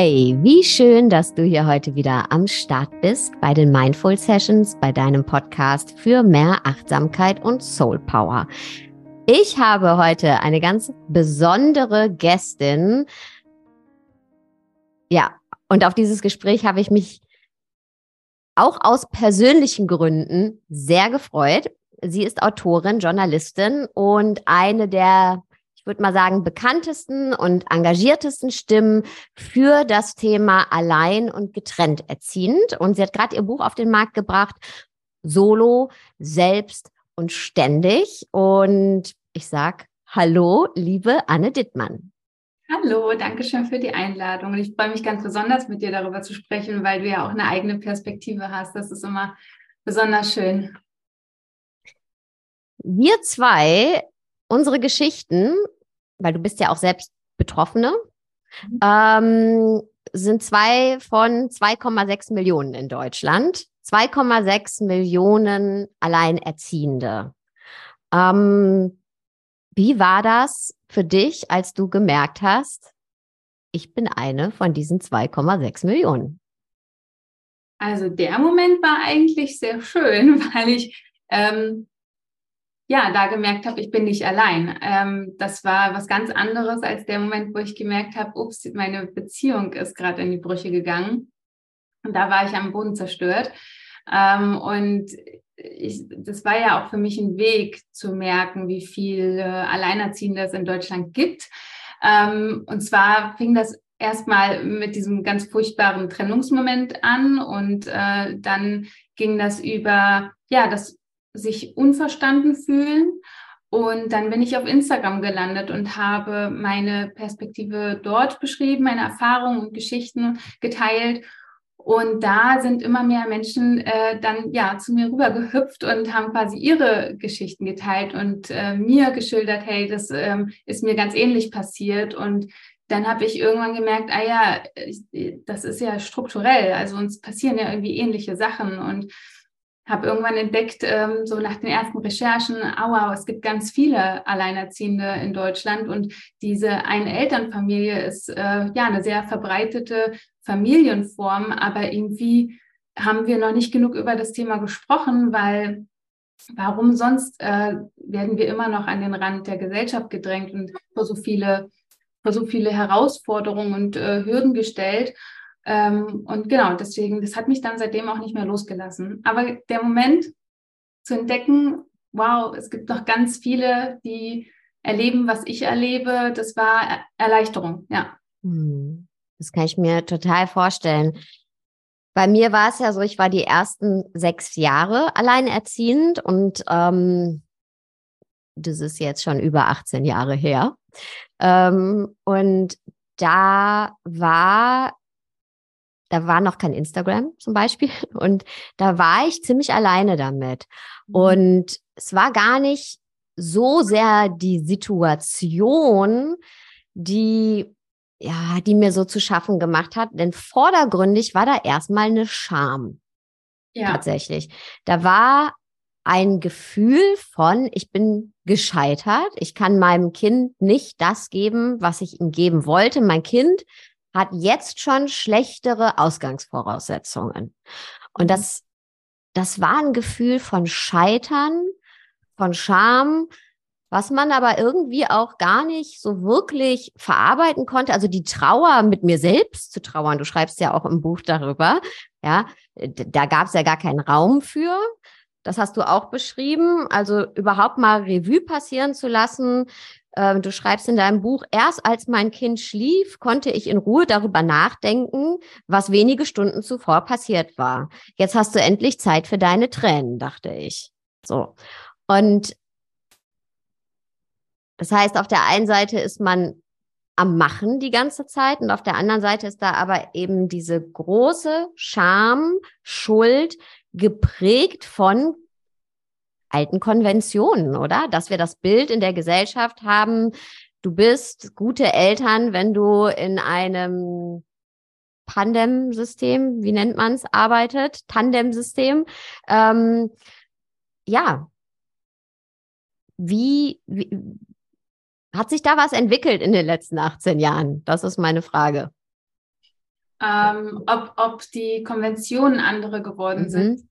Hey, wie schön, dass du hier heute wieder am Start bist bei den Mindful Sessions, bei deinem Podcast für mehr Achtsamkeit und Soul Power. Ich habe heute eine ganz besondere Gästin. Ja, und auf dieses Gespräch habe ich mich auch aus persönlichen Gründen sehr gefreut. Sie ist Autorin, Journalistin und eine der würde mal sagen, bekanntesten und engagiertesten Stimmen für das Thema allein und getrennt erziehend. Und sie hat gerade ihr Buch auf den Markt gebracht, Solo, Selbst und Ständig. Und ich sage Hallo, liebe Anne Dittmann. Hallo, danke schön für die Einladung. Ich freue mich ganz besonders, mit dir darüber zu sprechen, weil du ja auch eine eigene Perspektive hast. Das ist immer besonders schön. Wir zwei, unsere Geschichten weil du bist ja auch selbst Betroffene, mhm. ähm, sind zwei von 2,6 Millionen in Deutschland. 2,6 Millionen Alleinerziehende. Ähm, wie war das für dich, als du gemerkt hast, ich bin eine von diesen 2,6 Millionen? Also der Moment war eigentlich sehr schön, weil ich ähm, ja, da gemerkt habe, ich bin nicht allein. Ähm, das war was ganz anderes als der Moment, wo ich gemerkt habe, ups, meine Beziehung ist gerade in die Brüche gegangen. Und da war ich am Boden zerstört. Ähm, und ich, das war ja auch für mich ein Weg zu merken, wie viel Alleinerziehende es in Deutschland gibt. Ähm, und zwar fing das erstmal mit diesem ganz furchtbaren Trennungsmoment an und äh, dann ging das über, ja, das sich unverstanden fühlen. Und dann bin ich auf Instagram gelandet und habe meine Perspektive dort beschrieben, meine Erfahrungen und Geschichten geteilt. Und da sind immer mehr Menschen äh, dann ja zu mir rüber gehüpft und haben quasi ihre Geschichten geteilt und äh, mir geschildert, hey, das ähm, ist mir ganz ähnlich passiert. Und dann habe ich irgendwann gemerkt, ah ja, ich, das ist ja strukturell, also uns passieren ja irgendwie ähnliche Sachen. Und habe irgendwann entdeckt, ähm, so nach den ersten Recherchen, aua, es gibt ganz viele Alleinerziehende in Deutschland und diese Eine-Elternfamilie ist äh, ja eine sehr verbreitete Familienform, aber irgendwie haben wir noch nicht genug über das Thema gesprochen, weil warum sonst äh, werden wir immer noch an den Rand der Gesellschaft gedrängt und vor so viele, vor so viele Herausforderungen und äh, Hürden gestellt. Ähm, und genau, deswegen, das hat mich dann seitdem auch nicht mehr losgelassen. Aber der Moment zu entdecken, wow, es gibt noch ganz viele, die erleben, was ich erlebe, das war Erleichterung, ja. Hm. Das kann ich mir total vorstellen. Bei mir war es ja so, ich war die ersten sechs Jahre alleinerziehend und ähm, das ist jetzt schon über 18 Jahre her. Ähm, und da war da war noch kein Instagram zum Beispiel. Und da war ich ziemlich alleine damit. Mhm. Und es war gar nicht so sehr die Situation, die, ja, die mir so zu schaffen gemacht hat. Denn vordergründig war da erstmal eine Scham. Ja. Tatsächlich. Da war ein Gefühl von, ich bin gescheitert. Ich kann meinem Kind nicht das geben, was ich ihm geben wollte. Mein Kind hat jetzt schon schlechtere Ausgangsvoraussetzungen. Und mhm. das, das war ein Gefühl von Scheitern, von Scham, was man aber irgendwie auch gar nicht so wirklich verarbeiten konnte. Also die Trauer mit mir selbst zu trauern, du schreibst ja auch im Buch darüber, ja, da gab es ja gar keinen Raum für. Das hast du auch beschrieben. Also überhaupt mal Revue passieren zu lassen, ähm, du schreibst in deinem Buch, erst als mein Kind schlief, konnte ich in Ruhe darüber nachdenken, was wenige Stunden zuvor passiert war. Jetzt hast du endlich Zeit für deine Tränen, dachte ich. So. Und das heißt, auf der einen Seite ist man am Machen die ganze Zeit und auf der anderen Seite ist da aber eben diese große Scham, Schuld, geprägt von alten Konventionen, oder? Dass wir das Bild in der Gesellschaft haben, du bist gute Eltern, wenn du in einem Pandem-System, wie nennt man es, arbeitet, Tandem-System. Ähm, ja, wie, wie hat sich da was entwickelt in den letzten 18 Jahren? Das ist meine Frage. ähm, ob, ob die Konventionen andere geworden mhm. sind.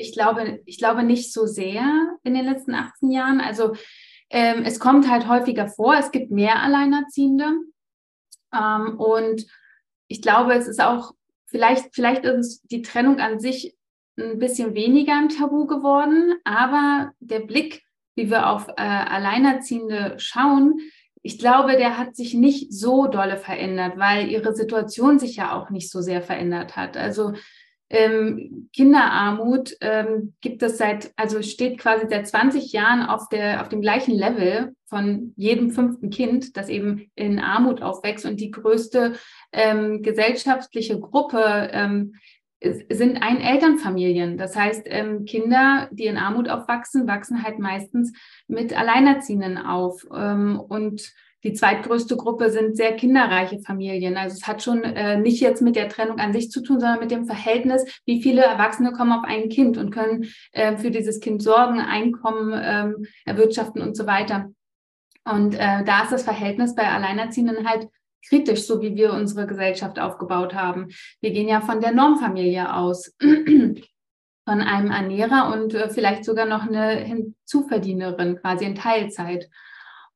Ich, glaube, ich glaube nicht so sehr in den letzten 18 Jahren. Also ähm, es kommt halt häufiger vor, es gibt mehr Alleinerziehende. Ähm, und ich glaube, es ist auch, vielleicht, vielleicht ist die Trennung an sich ein bisschen weniger ein Tabu geworden, aber der Blick, wie wir auf äh, Alleinerziehende schauen, ich glaube, der hat sich nicht so dolle verändert, weil ihre Situation sich ja auch nicht so sehr verändert hat. Also ähm, Kinderarmut ähm, gibt es seit, also steht quasi seit 20 Jahren auf, der, auf dem gleichen Level von jedem fünften Kind, das eben in Armut aufwächst. Und die größte ähm, gesellschaftliche Gruppe ähm, sind Einelternfamilien. Das heißt, ähm, Kinder, die in Armut aufwachsen, wachsen halt meistens mit Alleinerziehenden auf. Ähm, und die zweitgrößte Gruppe sind sehr kinderreiche Familien. Also es hat schon äh, nicht jetzt mit der Trennung an sich zu tun, sondern mit dem Verhältnis, wie viele Erwachsene kommen auf ein Kind und können äh, für dieses Kind sorgen, Einkommen ähm, erwirtschaften und so weiter. Und äh, da ist das Verhältnis bei Alleinerziehenden halt kritisch, so wie wir unsere Gesellschaft aufgebaut haben. Wir gehen ja von der Normfamilie aus, von einem Ernährer und äh, vielleicht sogar noch eine Hinzuverdienerin, quasi in Teilzeit.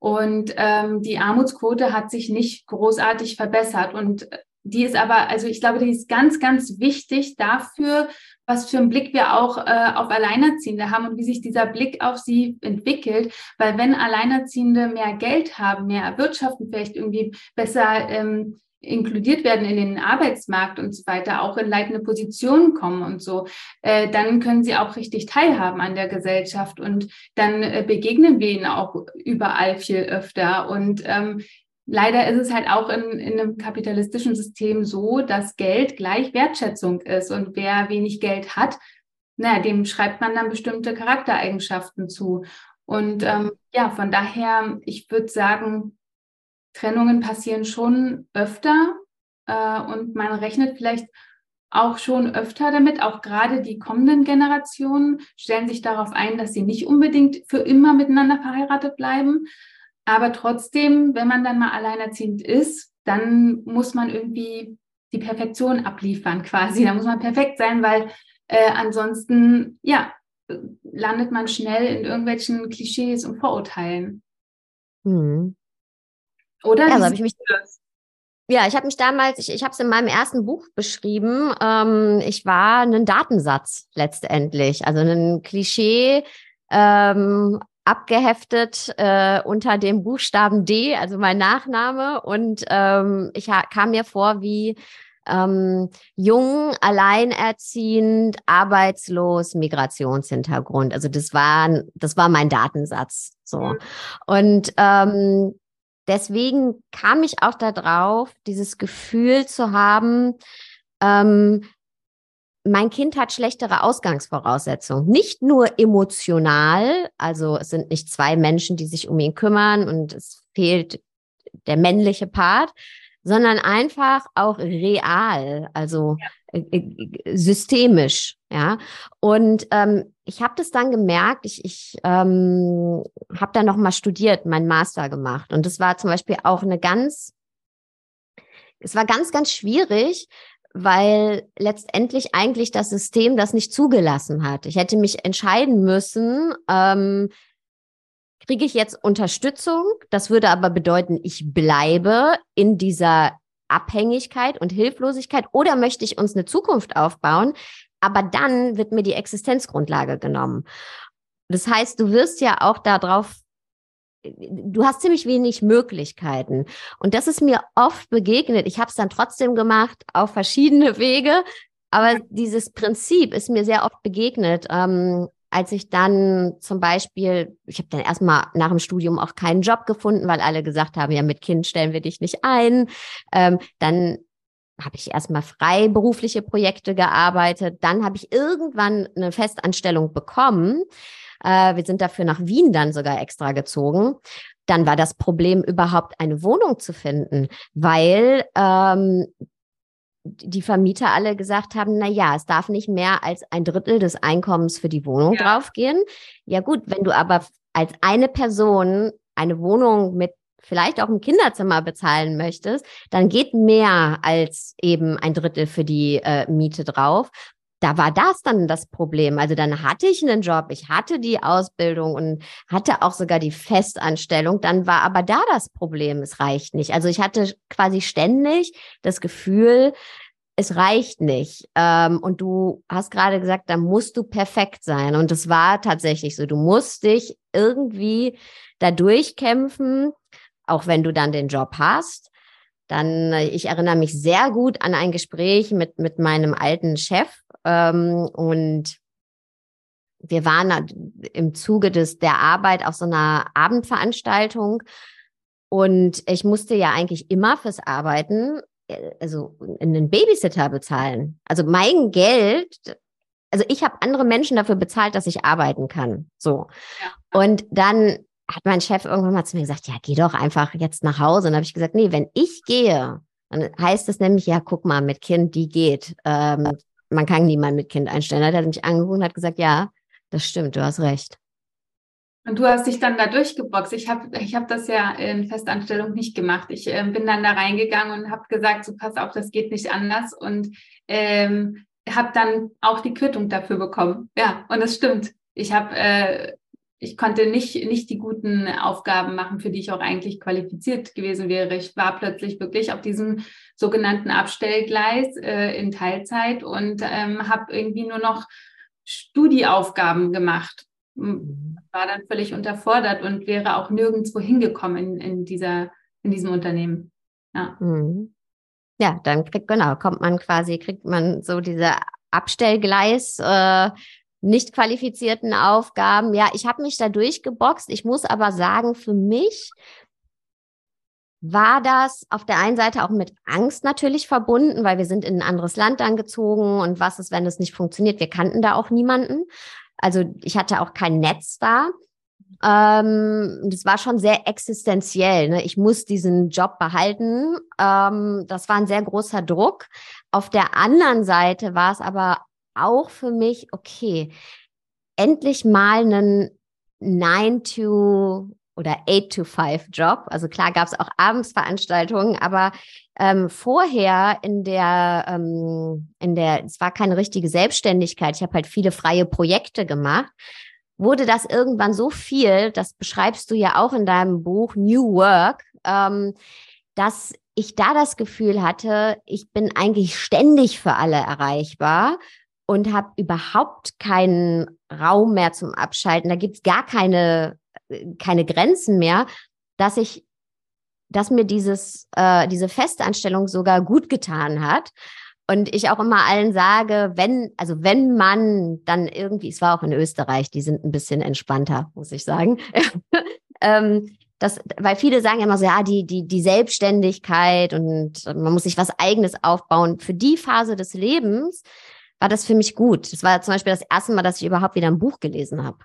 Und ähm, die Armutsquote hat sich nicht großartig verbessert. Und äh, die ist aber, also ich glaube, die ist ganz, ganz wichtig dafür, was für einen Blick wir auch äh, auf Alleinerziehende haben und wie sich dieser Blick auf sie entwickelt. Weil wenn Alleinerziehende mehr Geld haben, mehr erwirtschaften, vielleicht irgendwie besser ähm, inkludiert werden in den Arbeitsmarkt und so weiter, auch in leitende Positionen kommen und so, äh, dann können sie auch richtig teilhaben an der Gesellschaft und dann äh, begegnen wir ihnen auch überall viel öfter. Und ähm, leider ist es halt auch in, in einem kapitalistischen System so, dass Geld gleich Wertschätzung ist. Und wer wenig Geld hat, na, dem schreibt man dann bestimmte Charaktereigenschaften zu. Und ähm, ja, von daher, ich würde sagen, Trennungen passieren schon öfter äh, und man rechnet vielleicht auch schon öfter damit. Auch gerade die kommenden Generationen stellen sich darauf ein, dass sie nicht unbedingt für immer miteinander verheiratet bleiben, aber trotzdem, wenn man dann mal alleinerziehend ist, dann muss man irgendwie die Perfektion abliefern quasi. Da muss man perfekt sein, weil äh, ansonsten, ja, landet man schnell in irgendwelchen Klischees und Vorurteilen. Hm. Oder? Ja, habe ich mich. Ja, ich habe mich damals, ich, ich habe es in meinem ersten Buch beschrieben, ähm, ich war ein Datensatz letztendlich, also ein Klischee ähm, abgeheftet äh, unter dem Buchstaben D, also mein Nachname. Und ähm, ich kam mir vor wie ähm, jung, alleinerziehend, arbeitslos, Migrationshintergrund. Also das war, das war mein Datensatz. So. Mhm. Und ähm, deswegen kam ich auch darauf, dieses Gefühl zu haben, ähm, mein Kind hat schlechtere Ausgangsvoraussetzungen. Nicht nur emotional, also es sind nicht zwei Menschen, die sich um ihn kümmern und es fehlt der männliche Part, sondern einfach auch real, also ja. Äh, äh, systemisch, ja. Und ähm, ich habe das dann gemerkt, ich, ich ähm, habe dann nochmal studiert, meinen Master gemacht. Und das war zum Beispiel auch eine ganz, es war ganz, ganz schwierig, weil letztendlich eigentlich das System das nicht zugelassen hat. Ich hätte mich entscheiden müssen, ähm, kriege ich jetzt Unterstützung? Das würde aber bedeuten, ich bleibe in dieser Abhängigkeit und Hilflosigkeit oder möchte ich uns eine Zukunft aufbauen? Aber dann wird mir die Existenzgrundlage genommen. Das heißt, du wirst ja auch darauf du hast ziemlich wenig Möglichkeiten. Und das ist mir oft begegnet. Ich habe es dann trotzdem gemacht auf verschiedene Wege. Aber dieses Prinzip ist mir sehr oft begegnet. Ähm, als ich dann zum Beispiel, ich habe dann erstmal nach dem Studium auch keinen Job gefunden, weil alle gesagt haben, ja, mit Kind stellen wir dich nicht ein. Ähm, dann habe ich erstmal freiberufliche Projekte gearbeitet. Dann habe ich irgendwann eine Festanstellung bekommen. Äh, wir sind dafür nach Wien dann sogar extra gezogen. Dann war das Problem überhaupt eine Wohnung zu finden, weil ähm, die Vermieter alle gesagt haben, na ja, es darf nicht mehr als ein Drittel des Einkommens für die Wohnung ja. draufgehen. Ja gut, wenn du aber als eine Person eine Wohnung mit vielleicht auch ein Kinderzimmer bezahlen möchtest, dann geht mehr als eben ein Drittel für die äh, Miete drauf. Da war das dann das Problem. Also dann hatte ich einen Job, ich hatte die Ausbildung und hatte auch sogar die Festanstellung. Dann war aber da das Problem, es reicht nicht. Also ich hatte quasi ständig das Gefühl, es reicht nicht. Ähm, und du hast gerade gesagt, da musst du perfekt sein. Und es war tatsächlich so. Du musst dich irgendwie da durchkämpfen, auch wenn du dann den Job hast. Dann, äh, ich erinnere mich sehr gut an ein Gespräch mit, mit meinem alten Chef. Ähm, und wir waren im Zuge des, der Arbeit auf so einer Abendveranstaltung. Und ich musste ja eigentlich immer fürs Arbeiten äh, also einen Babysitter bezahlen. Also mein Geld, also ich habe andere Menschen dafür bezahlt, dass ich arbeiten kann. So. Ja. Und dann hat mein Chef irgendwann mal zu mir gesagt, ja, geh doch einfach jetzt nach Hause. Und habe ich gesagt, nee, wenn ich gehe, dann heißt es nämlich, ja, guck mal, mit Kind, die geht. Ähm, man kann niemanden mit Kind einstellen. Dann hat er mich angerufen und hat gesagt, ja, das stimmt, du hast recht. Und du hast dich dann da durchgeboxt. Ich habe ich hab das ja in Festanstellung nicht gemacht. Ich äh, bin dann da reingegangen und habe gesagt, so pass auf, das geht nicht anders. Und ähm, habe dann auch die Quittung dafür bekommen. Ja, und das stimmt. Ich habe, äh, ich konnte nicht, nicht die guten Aufgaben machen, für die ich auch eigentlich qualifiziert gewesen wäre. Ich war plötzlich wirklich auf diesem sogenannten Abstellgleis äh, in Teilzeit und ähm, habe irgendwie nur noch Studieaufgaben gemacht Mhm. war dann völlig unterfordert und wäre auch nirgendwo hingekommen in, in, dieser, in diesem Unternehmen. Ja. Mhm. ja, dann kriegt, genau, kommt man quasi, kriegt man so diese Abstellgleis, äh, nicht qualifizierten Aufgaben. Ja, ich habe mich da durchgeboxt. Ich muss aber sagen, für mich war das auf der einen Seite auch mit Angst natürlich verbunden, weil wir sind in ein anderes Land dann gezogen und was ist, wenn es nicht funktioniert? Wir kannten da auch niemanden. Also ich hatte auch kein Netz da. Ähm, das war schon sehr existenziell. Ne? Ich muss diesen Job behalten. Ähm, das war ein sehr großer Druck. Auf der anderen Seite war es aber auch für mich, okay, endlich mal einen 9 to oder 8 to 5 Job. Also klar gab es auch Abendsveranstaltungen, aber ähm, vorher in der, ähm, in der, es war keine richtige Selbstständigkeit. Ich habe halt viele freie Projekte gemacht. Wurde das irgendwann so viel, das beschreibst du ja auch in deinem Buch New Work, ähm, dass ich da das Gefühl hatte, ich bin eigentlich ständig für alle erreichbar und habe überhaupt keinen Raum mehr zum Abschalten. Da gibt's gar keine, keine Grenzen mehr, dass ich dass mir dieses, äh, diese Festanstellung sogar gut getan hat. Und ich auch immer allen sage, wenn, also wenn man dann irgendwie, es war auch in Österreich, die sind ein bisschen entspannter, muss ich sagen. ähm, das, weil viele sagen immer so, ja, die, die, die Selbstständigkeit und man muss sich was Eigenes aufbauen. Für die Phase des Lebens war das für mich gut. Das war zum Beispiel das erste Mal, dass ich überhaupt wieder ein Buch gelesen habe.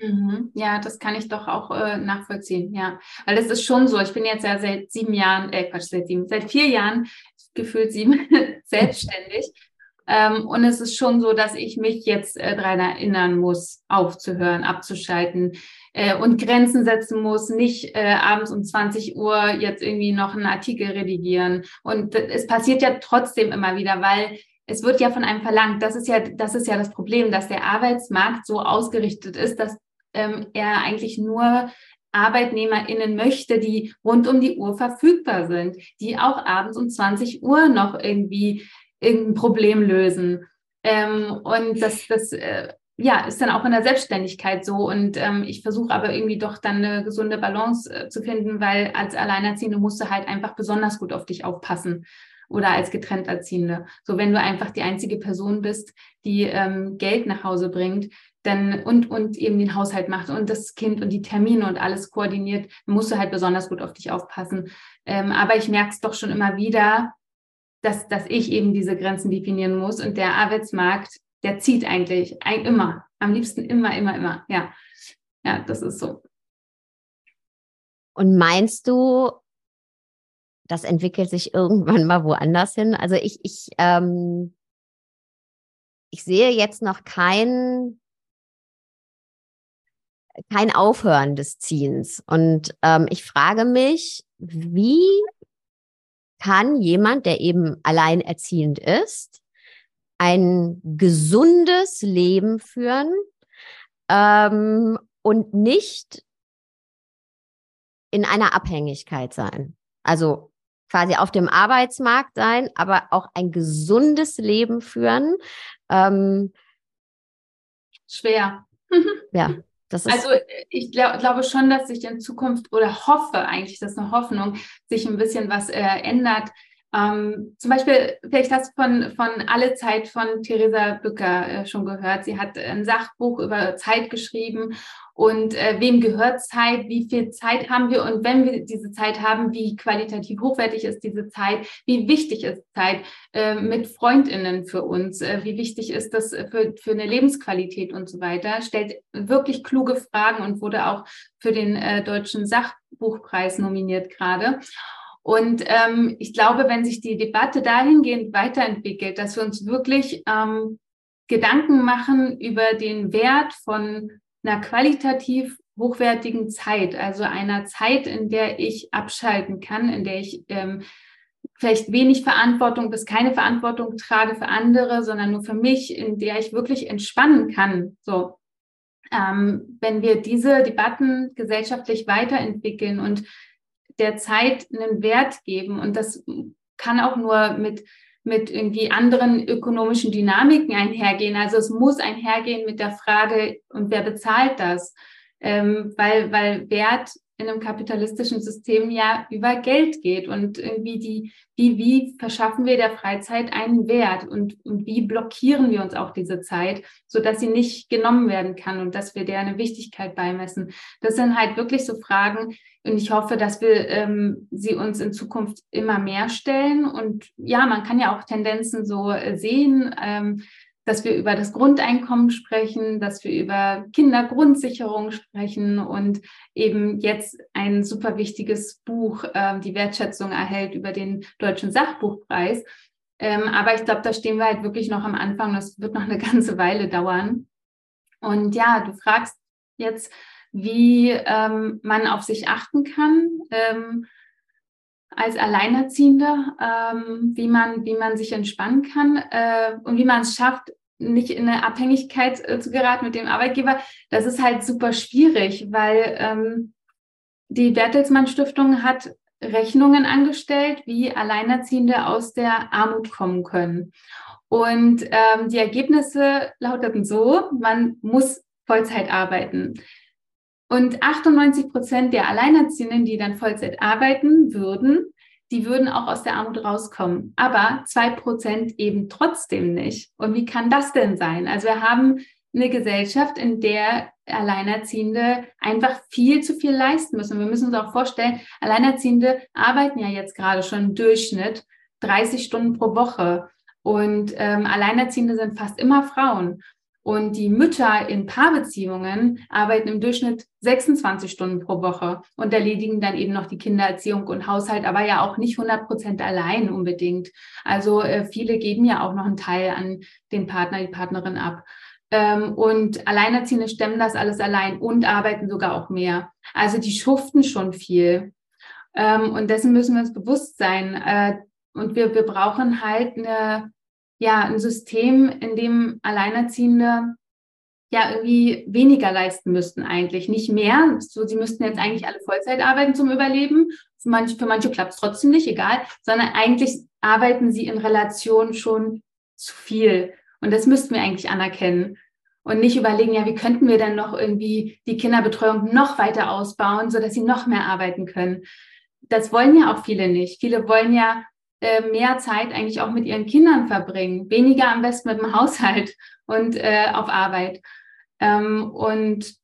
Mhm. Ja, das kann ich doch auch äh, nachvollziehen, ja. Weil es ist schon so, ich bin jetzt ja seit sieben Jahren, äh Quatsch, seit sieben, seit vier Jahren, gefühlt sieben, selbstständig. Ähm, und es ist schon so, dass ich mich jetzt äh, daran erinnern muss, aufzuhören, abzuschalten äh, und Grenzen setzen muss, nicht äh, abends um 20 Uhr jetzt irgendwie noch einen Artikel redigieren. Und es passiert ja trotzdem immer wieder, weil es wird ja von einem verlangt. Das ist ja, das ist ja das Problem, dass der Arbeitsmarkt so ausgerichtet ist, dass ähm, er eigentlich nur ArbeitnehmerInnen möchte, die rund um die Uhr verfügbar sind, die auch abends um 20 Uhr noch irgendwie irgendein Problem lösen. Ähm, und das, das äh, ja, ist dann auch in der Selbstständigkeit so. Und ähm, ich versuche aber irgendwie doch dann eine gesunde Balance äh, zu finden, weil als Alleinerziehende musst du halt einfach besonders gut auf dich aufpassen oder als getrennt Erziehende. So, wenn du einfach die einzige Person bist, die ähm, Geld nach Hause bringt, dann und, und eben den Haushalt macht und das Kind und die Termine und alles koordiniert, musst du halt besonders gut auf dich aufpassen. Ähm, aber ich merke es doch schon immer wieder, dass, dass ich eben diese Grenzen definieren muss und der Arbeitsmarkt, der zieht eigentlich ein, immer, am liebsten immer, immer, immer. Ja, ja, das ist so. Und meinst du, das entwickelt sich irgendwann mal woanders hin? Also ich, ich, ähm, ich sehe jetzt noch keinen kein Aufhören des Ziehens. Und ähm, ich frage mich, wie kann jemand, der eben alleinerziehend ist, ein gesundes Leben führen ähm, und nicht in einer Abhängigkeit sein. Also quasi auf dem Arbeitsmarkt sein, aber auch ein gesundes Leben führen. Ähm, Schwer. ja, das ist. Also ich glaub, glaube schon, dass sich in Zukunft oder hoffe eigentlich, das ist eine Hoffnung, sich ein bisschen was äh, ändert. Ähm, zum Beispiel, vielleicht hast du von, von Alle Zeit von Theresa Bücker äh, schon gehört. Sie hat ein Sachbuch über Zeit geschrieben. Und äh, wem gehört Zeit, wie viel Zeit haben wir? Und wenn wir diese Zeit haben, wie qualitativ hochwertig ist diese Zeit, wie wichtig ist Zeit äh, mit Freundinnen für uns, äh, wie wichtig ist das für, für eine Lebensqualität und so weiter, stellt wirklich kluge Fragen und wurde auch für den äh, deutschen Sachbuchpreis nominiert gerade. Und ähm, ich glaube, wenn sich die Debatte dahingehend weiterentwickelt, dass wir uns wirklich ähm, Gedanken machen über den Wert von einer qualitativ hochwertigen Zeit, also einer Zeit, in der ich abschalten kann, in der ich ähm, vielleicht wenig Verantwortung bis keine Verantwortung trage für andere, sondern nur für mich, in der ich wirklich entspannen kann. So, ähm, wenn wir diese Debatten gesellschaftlich weiterentwickeln und der Zeit einen Wert geben und das kann auch nur mit mit irgendwie anderen ökonomischen Dynamiken einhergehen. Also es muss einhergehen mit der Frage, und wer bezahlt das? Ähm, weil, weil Wert in einem kapitalistischen System ja über Geld geht und irgendwie die, wie, wie verschaffen wir der Freizeit einen Wert und, und wie blockieren wir uns auch diese Zeit, so dass sie nicht genommen werden kann und dass wir der eine Wichtigkeit beimessen. Das sind halt wirklich so Fragen und ich hoffe, dass wir ähm, sie uns in Zukunft immer mehr stellen und ja, man kann ja auch Tendenzen so äh, sehen. Ähm, dass wir über das Grundeinkommen sprechen, dass wir über Kindergrundsicherung sprechen und eben jetzt ein super wichtiges Buch äh, die Wertschätzung erhält über den Deutschen Sachbuchpreis. Ähm, aber ich glaube, da stehen wir halt wirklich noch am Anfang. Das wird noch eine ganze Weile dauern. Und ja, du fragst jetzt, wie ähm, man auf sich achten kann. Ähm, als Alleinerziehende, ähm, wie man, wie man sich entspannen kann äh, und wie man es schafft, nicht in eine Abhängigkeit äh, zu geraten mit dem Arbeitgeber, das ist halt super schwierig, weil ähm, die Bertelsmann Stiftung hat Rechnungen angestellt, wie Alleinerziehende aus der Armut kommen können. Und ähm, die Ergebnisse lauteten so, man muss Vollzeit arbeiten. Und 98 Prozent der Alleinerziehenden, die dann Vollzeit arbeiten würden, die würden auch aus der Armut rauskommen. Aber zwei Prozent eben trotzdem nicht. Und wie kann das denn sein? Also wir haben eine Gesellschaft, in der Alleinerziehende einfach viel zu viel leisten müssen. Wir müssen uns auch vorstellen, Alleinerziehende arbeiten ja jetzt gerade schon im Durchschnitt 30 Stunden pro Woche. Und ähm, Alleinerziehende sind fast immer Frauen. Und die Mütter in Paarbeziehungen arbeiten im Durchschnitt 26 Stunden pro Woche und erledigen dann eben noch die Kindererziehung und Haushalt, aber ja auch nicht 100 Prozent allein unbedingt. Also äh, viele geben ja auch noch einen Teil an den Partner, die Partnerin ab. Ähm, und Alleinerziehende stemmen das alles allein und arbeiten sogar auch mehr. Also die schuften schon viel. Ähm, und dessen müssen wir uns bewusst sein. Äh, und wir, wir brauchen halt eine ja ein System, in dem Alleinerziehende ja irgendwie weniger leisten müssten eigentlich, nicht mehr. So, sie müssten jetzt eigentlich alle Vollzeit arbeiten zum Überleben. Für manche, für manche klappt es trotzdem nicht, egal, sondern eigentlich arbeiten sie in Relation schon zu viel. Und das müssten wir eigentlich anerkennen und nicht überlegen, ja, wie könnten wir dann noch irgendwie die Kinderbetreuung noch weiter ausbauen, so dass sie noch mehr arbeiten können. Das wollen ja auch viele nicht. Viele wollen ja äh, mehr Zeit eigentlich auch mit ihren Kindern verbringen, weniger am besten mit dem Haushalt und äh, auf Arbeit. Ähm, und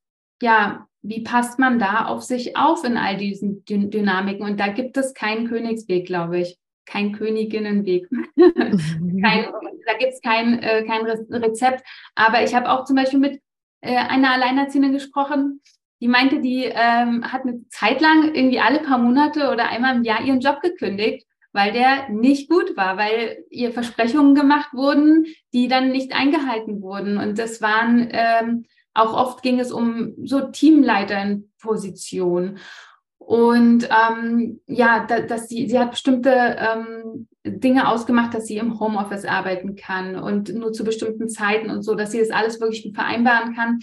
ja, wie passt man da auf sich auf in all diesen Dyn Dynamiken? Und da gibt es keinen Königsweg, glaube ich. Kein Königinnenweg. kein, da gibt es kein, äh, kein Rezept. Aber ich habe auch zum Beispiel mit äh, einer Alleinerziehenden gesprochen, die meinte, die ähm, hat eine Zeit lang irgendwie alle paar Monate oder einmal im Jahr ihren Job gekündigt weil der nicht gut war, weil ihr Versprechungen gemacht wurden, die dann nicht eingehalten wurden. Und das waren ähm, Auch oft ging es um so Teamleiternpositionen. Und ähm, ja, da, dass sie, sie hat bestimmte ähm, Dinge ausgemacht, dass sie im Homeoffice arbeiten kann und nur zu bestimmten Zeiten und so, dass sie das alles wirklich vereinbaren kann.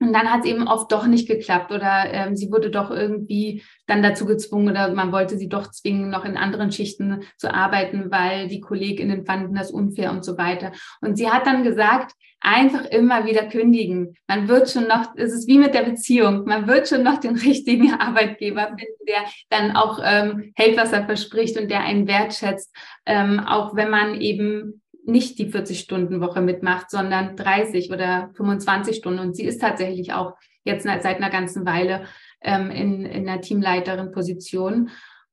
Und dann hat es eben oft doch nicht geklappt oder ähm, sie wurde doch irgendwie dann dazu gezwungen oder man wollte sie doch zwingen, noch in anderen Schichten zu arbeiten, weil die KollegInnen fanden das unfair und so weiter. Und sie hat dann gesagt, einfach immer wieder kündigen. Man wird schon noch, es ist wie mit der Beziehung, man wird schon noch den richtigen Arbeitgeber finden, der dann auch ähm, hält, was er verspricht und der einen wertschätzt, ähm, auch wenn man eben nicht die 40-Stunden-Woche mitmacht, sondern 30 oder 25 Stunden. Und sie ist tatsächlich auch jetzt seit einer ganzen Weile ähm, in, in einer Teamleiterin-Position.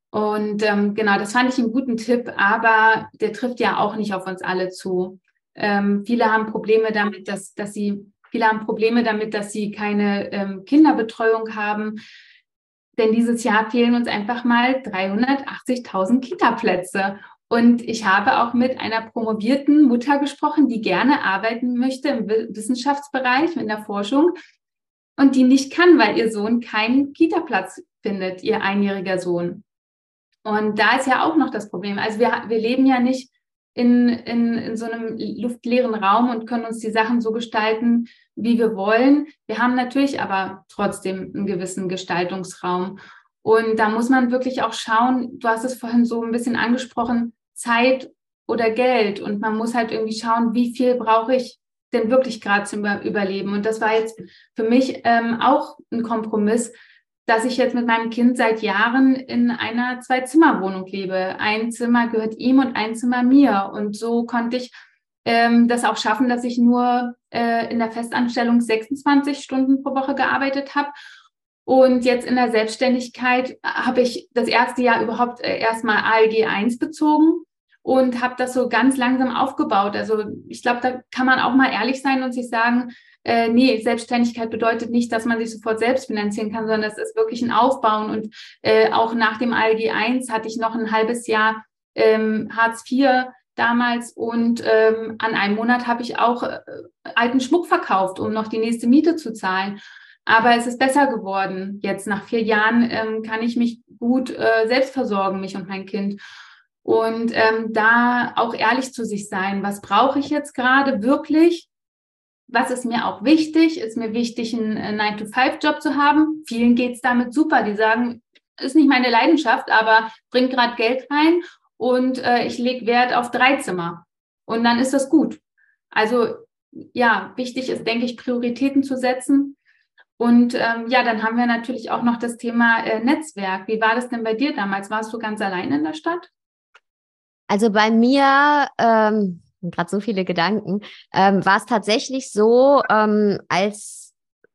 Und ähm, genau, das fand ich einen guten Tipp, aber der trifft ja auch nicht auf uns alle zu. Ähm, viele haben Probleme damit, dass, dass sie, viele haben Probleme damit, dass sie keine ähm, Kinderbetreuung haben. Denn dieses Jahr fehlen uns einfach mal 380.000 Kita-Plätze. Und ich habe auch mit einer promovierten Mutter gesprochen, die gerne arbeiten möchte im Wissenschaftsbereich, in der Forschung und die nicht kann, weil ihr Sohn keinen Kita-Platz findet, ihr einjähriger Sohn. Und da ist ja auch noch das Problem. Also wir, wir leben ja nicht in, in, in so einem luftleeren Raum und können uns die Sachen so gestalten, wie wir wollen. Wir haben natürlich aber trotzdem einen gewissen Gestaltungsraum. Und da muss man wirklich auch schauen, du hast es vorhin so ein bisschen angesprochen, Zeit oder Geld. Und man muss halt irgendwie schauen, wie viel brauche ich denn wirklich gerade zum Überleben. Und das war jetzt für mich ähm, auch ein Kompromiss, dass ich jetzt mit meinem Kind seit Jahren in einer Zwei-Zimmer-Wohnung lebe. Ein Zimmer gehört ihm und ein Zimmer mir. Und so konnte ich ähm, das auch schaffen, dass ich nur äh, in der Festanstellung 26 Stunden pro Woche gearbeitet habe. Und jetzt in der Selbstständigkeit habe ich das erste Jahr überhaupt äh, erstmal ALG 1 bezogen und habe das so ganz langsam aufgebaut. Also ich glaube, da kann man auch mal ehrlich sein und sich sagen, äh, nee, Selbstständigkeit bedeutet nicht, dass man sich sofort selbst finanzieren kann, sondern es ist wirklich ein Aufbauen. Und äh, auch nach dem ALG 1 hatte ich noch ein halbes Jahr ähm, Hartz IV damals und ähm, an einem Monat habe ich auch äh, alten Schmuck verkauft, um noch die nächste Miete zu zahlen. Aber es ist besser geworden. Jetzt nach vier Jahren ähm, kann ich mich gut äh, selbst versorgen, mich und mein Kind. Und ähm, da auch ehrlich zu sich sein, was brauche ich jetzt gerade wirklich? Was ist mir auch wichtig? Ist mir wichtig, einen 9-to-5-Job zu haben? Vielen geht es damit super. Die sagen, ist nicht meine Leidenschaft, aber bringt gerade Geld rein und äh, ich lege Wert auf drei Zimmer. Und dann ist das gut. Also ja, wichtig ist, denke ich, Prioritäten zu setzen. Und ähm, ja, dann haben wir natürlich auch noch das Thema äh, Netzwerk. Wie war das denn bei dir damals? Warst du ganz allein in der Stadt? Also bei mir, ähm, gerade so viele Gedanken, ähm, war es tatsächlich so, ähm, als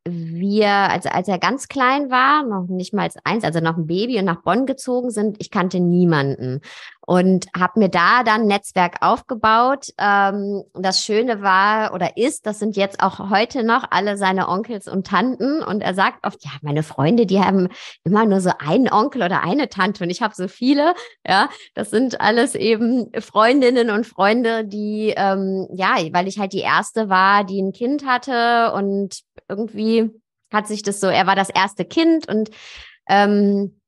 wir, also als er ganz klein war, noch nicht mal als eins, also noch ein Baby und nach Bonn gezogen sind, ich kannte niemanden und habe mir da dann Netzwerk aufgebaut. Ähm, das Schöne war oder ist, das sind jetzt auch heute noch alle seine Onkels und Tanten und er sagt oft, ja, meine Freunde, die haben immer nur so einen Onkel oder eine Tante und ich habe so viele. Ja, das sind alles eben Freundinnen und Freunde, die ähm, ja, weil ich halt die erste war, die ein Kind hatte und irgendwie hat sich das so, er war das erste Kind und ähm,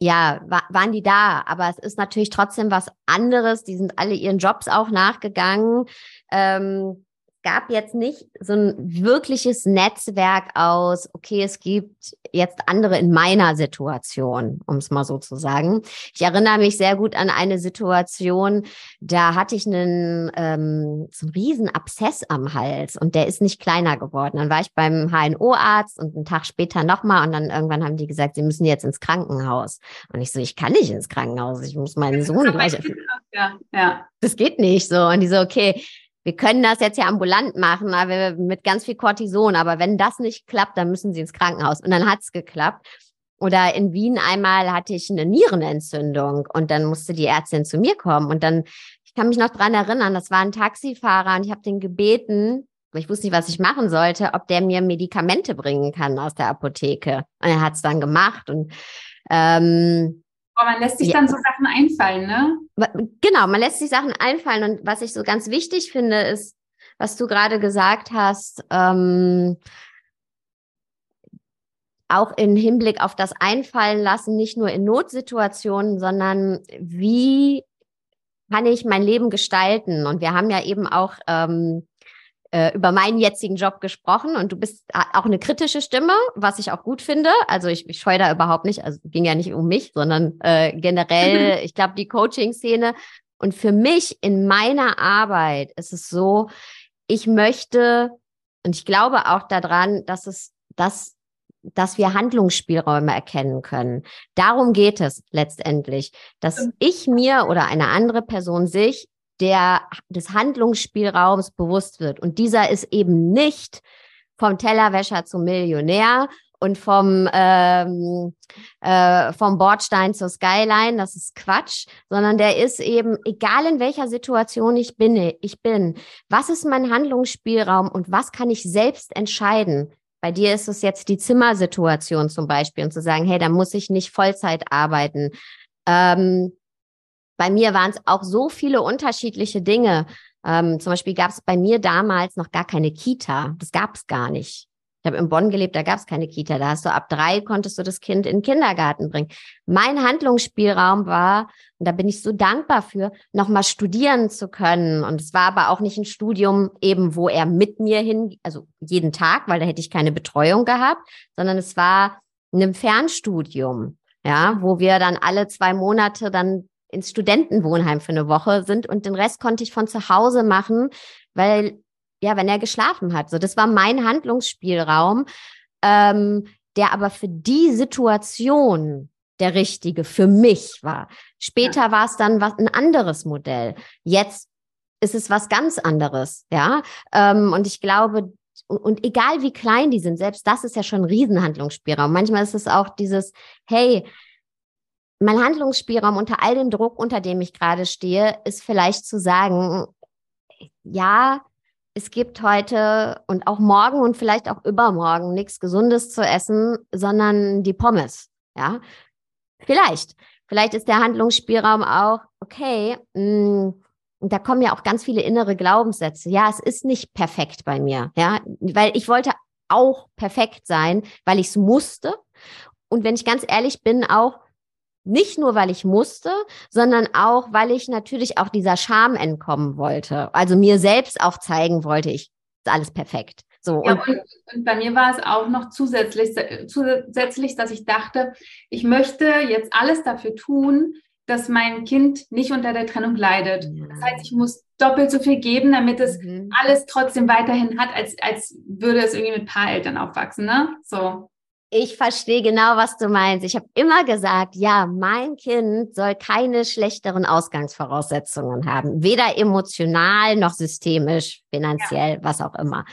ja, wa waren die da, aber es ist natürlich trotzdem was anderes. Die sind alle ihren Jobs auch nachgegangen. Ähm, gab jetzt nicht so ein wirkliches Netzwerk aus, okay, es gibt jetzt andere in meiner Situation, um es mal so zu sagen. Ich erinnere mich sehr gut an eine Situation, da hatte ich einen ähm, so einen riesen Abszess am Hals und der ist nicht kleiner geworden. Dann war ich beim HNO-Arzt und einen Tag später nochmal und dann irgendwann haben die gesagt, sie müssen jetzt ins Krankenhaus. Und ich so, ich kann nicht ins Krankenhaus, ich muss meinen Sohn gleich. Ja, ja. Das geht nicht so. Und die so, okay, wir können das jetzt ja ambulant machen, aber mit ganz viel Cortison. Aber wenn das nicht klappt, dann müssen sie ins Krankenhaus. Und dann hat's geklappt. Oder in Wien einmal hatte ich eine Nierenentzündung und dann musste die Ärztin zu mir kommen. Und dann, ich kann mich noch dran erinnern, das war ein Taxifahrer und ich habe den gebeten, ich wusste nicht, was ich machen sollte, ob der mir Medikamente bringen kann aus der Apotheke. Und er hat's dann gemacht. Und ähm, aber man lässt sich ja. dann so Sachen einfallen, ne? Genau, man lässt sich Sachen einfallen. Und was ich so ganz wichtig finde, ist, was du gerade gesagt hast, ähm, auch im Hinblick auf das Einfallen lassen, nicht nur in Notsituationen, sondern wie kann ich mein Leben gestalten? Und wir haben ja eben auch ähm, äh, über meinen jetzigen Job gesprochen und du bist auch eine kritische Stimme, was ich auch gut finde. Also ich, ich scheue da überhaupt nicht, also ging ja nicht um mich, sondern äh, generell, ich glaube, die Coaching-Szene. Und für mich in meiner Arbeit ist es so, ich möchte, und ich glaube auch daran, dass es, dass dass wir Handlungsspielräume erkennen können. Darum geht es letztendlich, dass ich mir oder eine andere Person sich der des Handlungsspielraums bewusst wird. Und dieser ist eben nicht vom Tellerwäscher zum Millionär und vom, ähm, äh, vom Bordstein zur Skyline, das ist Quatsch, sondern der ist eben, egal in welcher Situation ich bin, ich bin, was ist mein Handlungsspielraum und was kann ich selbst entscheiden? Bei dir ist es jetzt die Zimmersituation zum Beispiel und zu sagen, hey, da muss ich nicht Vollzeit arbeiten. Ähm, bei mir waren es auch so viele unterschiedliche Dinge. Ähm, zum Beispiel gab es bei mir damals noch gar keine Kita. Das gab es gar nicht. Ich habe in Bonn gelebt, da gab es keine Kita. Da hast du ab drei konntest du das Kind in den Kindergarten bringen. Mein Handlungsspielraum war, und da bin ich so dankbar für, nochmal studieren zu können. Und es war aber auch nicht ein Studium eben, wo er mit mir hin, also jeden Tag, weil da hätte ich keine Betreuung gehabt, sondern es war ein Fernstudium, ja, wo wir dann alle zwei Monate dann ins Studentenwohnheim für eine Woche sind und den Rest konnte ich von zu Hause machen, weil ja, wenn er geschlafen hat. So, das war mein Handlungsspielraum, ähm, der aber für die Situation der richtige für mich war. Später ja. war es dann was ein anderes Modell. Jetzt ist es was ganz anderes, ja. Ähm, und ich glaube, und, und egal wie klein die sind, selbst das ist ja schon ein Riesenhandlungsspielraum. Manchmal ist es auch dieses, hey, mein Handlungsspielraum unter all dem Druck, unter dem ich gerade stehe, ist vielleicht zu sagen, ja, es gibt heute und auch morgen und vielleicht auch übermorgen nichts Gesundes zu essen, sondern die Pommes. Ja, vielleicht. Vielleicht ist der Handlungsspielraum auch, okay, mh, mm, und da kommen ja auch ganz viele innere Glaubenssätze. Ja, es ist nicht perfekt bei mir. Ja, weil ich wollte auch perfekt sein, weil ich es musste. Und wenn ich ganz ehrlich bin, auch nicht nur, weil ich musste, sondern auch, weil ich natürlich auch dieser Scham entkommen wollte. Also mir selbst auch zeigen wollte, ich ist alles perfekt. So. Ja, und, und, bei mir war es auch noch zusätzlich, zusätzlich, dass ich dachte, ich möchte jetzt alles dafür tun, dass mein Kind nicht unter der Trennung leidet. Ja. Das heißt, ich muss doppelt so viel geben, damit es mhm. alles trotzdem weiterhin hat, als, als würde es irgendwie mit Paareltern aufwachsen. Ne? So. Ich verstehe genau, was du meinst. Ich habe immer gesagt, ja, mein Kind soll keine schlechteren Ausgangsvoraussetzungen haben, weder emotional noch systemisch, finanziell, ja. was auch immer.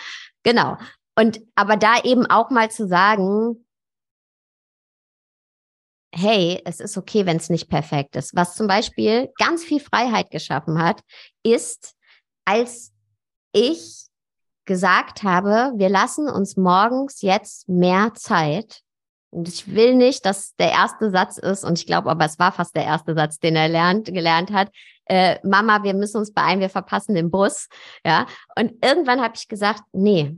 Genau. Und aber da eben auch mal zu sagen, hey, es ist okay, wenn es nicht perfekt ist. Was zum Beispiel ganz viel Freiheit geschaffen hat, ist, als ich gesagt habe, wir lassen uns morgens jetzt mehr Zeit. Und ich will nicht, dass der erste Satz ist, und ich glaube aber, es war fast der erste Satz, den er lernt, gelernt hat. Äh, Mama, wir müssen uns beeilen, wir verpassen den Bus. Ja. Und irgendwann habe ich gesagt, nee,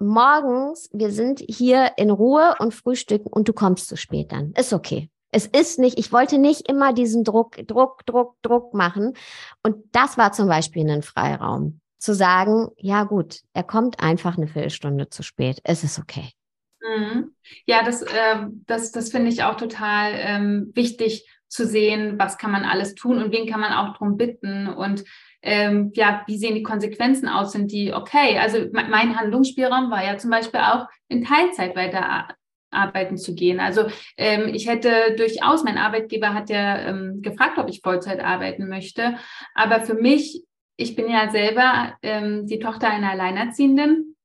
morgens, wir sind hier in Ruhe und frühstücken und du kommst zu spät dann. Ist okay. Es ist nicht, ich wollte nicht immer diesen Druck, Druck, Druck, Druck machen. Und das war zum Beispiel ein Freiraum zu sagen, ja gut, er kommt einfach eine Viertelstunde zu spät. Es ist okay. Mhm. Ja, das, äh, das, das finde ich auch total ähm, wichtig zu sehen, was kann man alles tun und wen kann man auch darum bitten und ähm, ja, wie sehen die Konsequenzen aus? Sind die okay? Also mein Handlungsspielraum war ja zum Beispiel auch in Teilzeit weiter arbeiten zu gehen. Also ähm, ich hätte durchaus, mein Arbeitgeber hat ja ähm, gefragt, ob ich Vollzeit arbeiten möchte, aber für mich ich bin ja selber ähm, die Tochter einer Alleinerziehenden,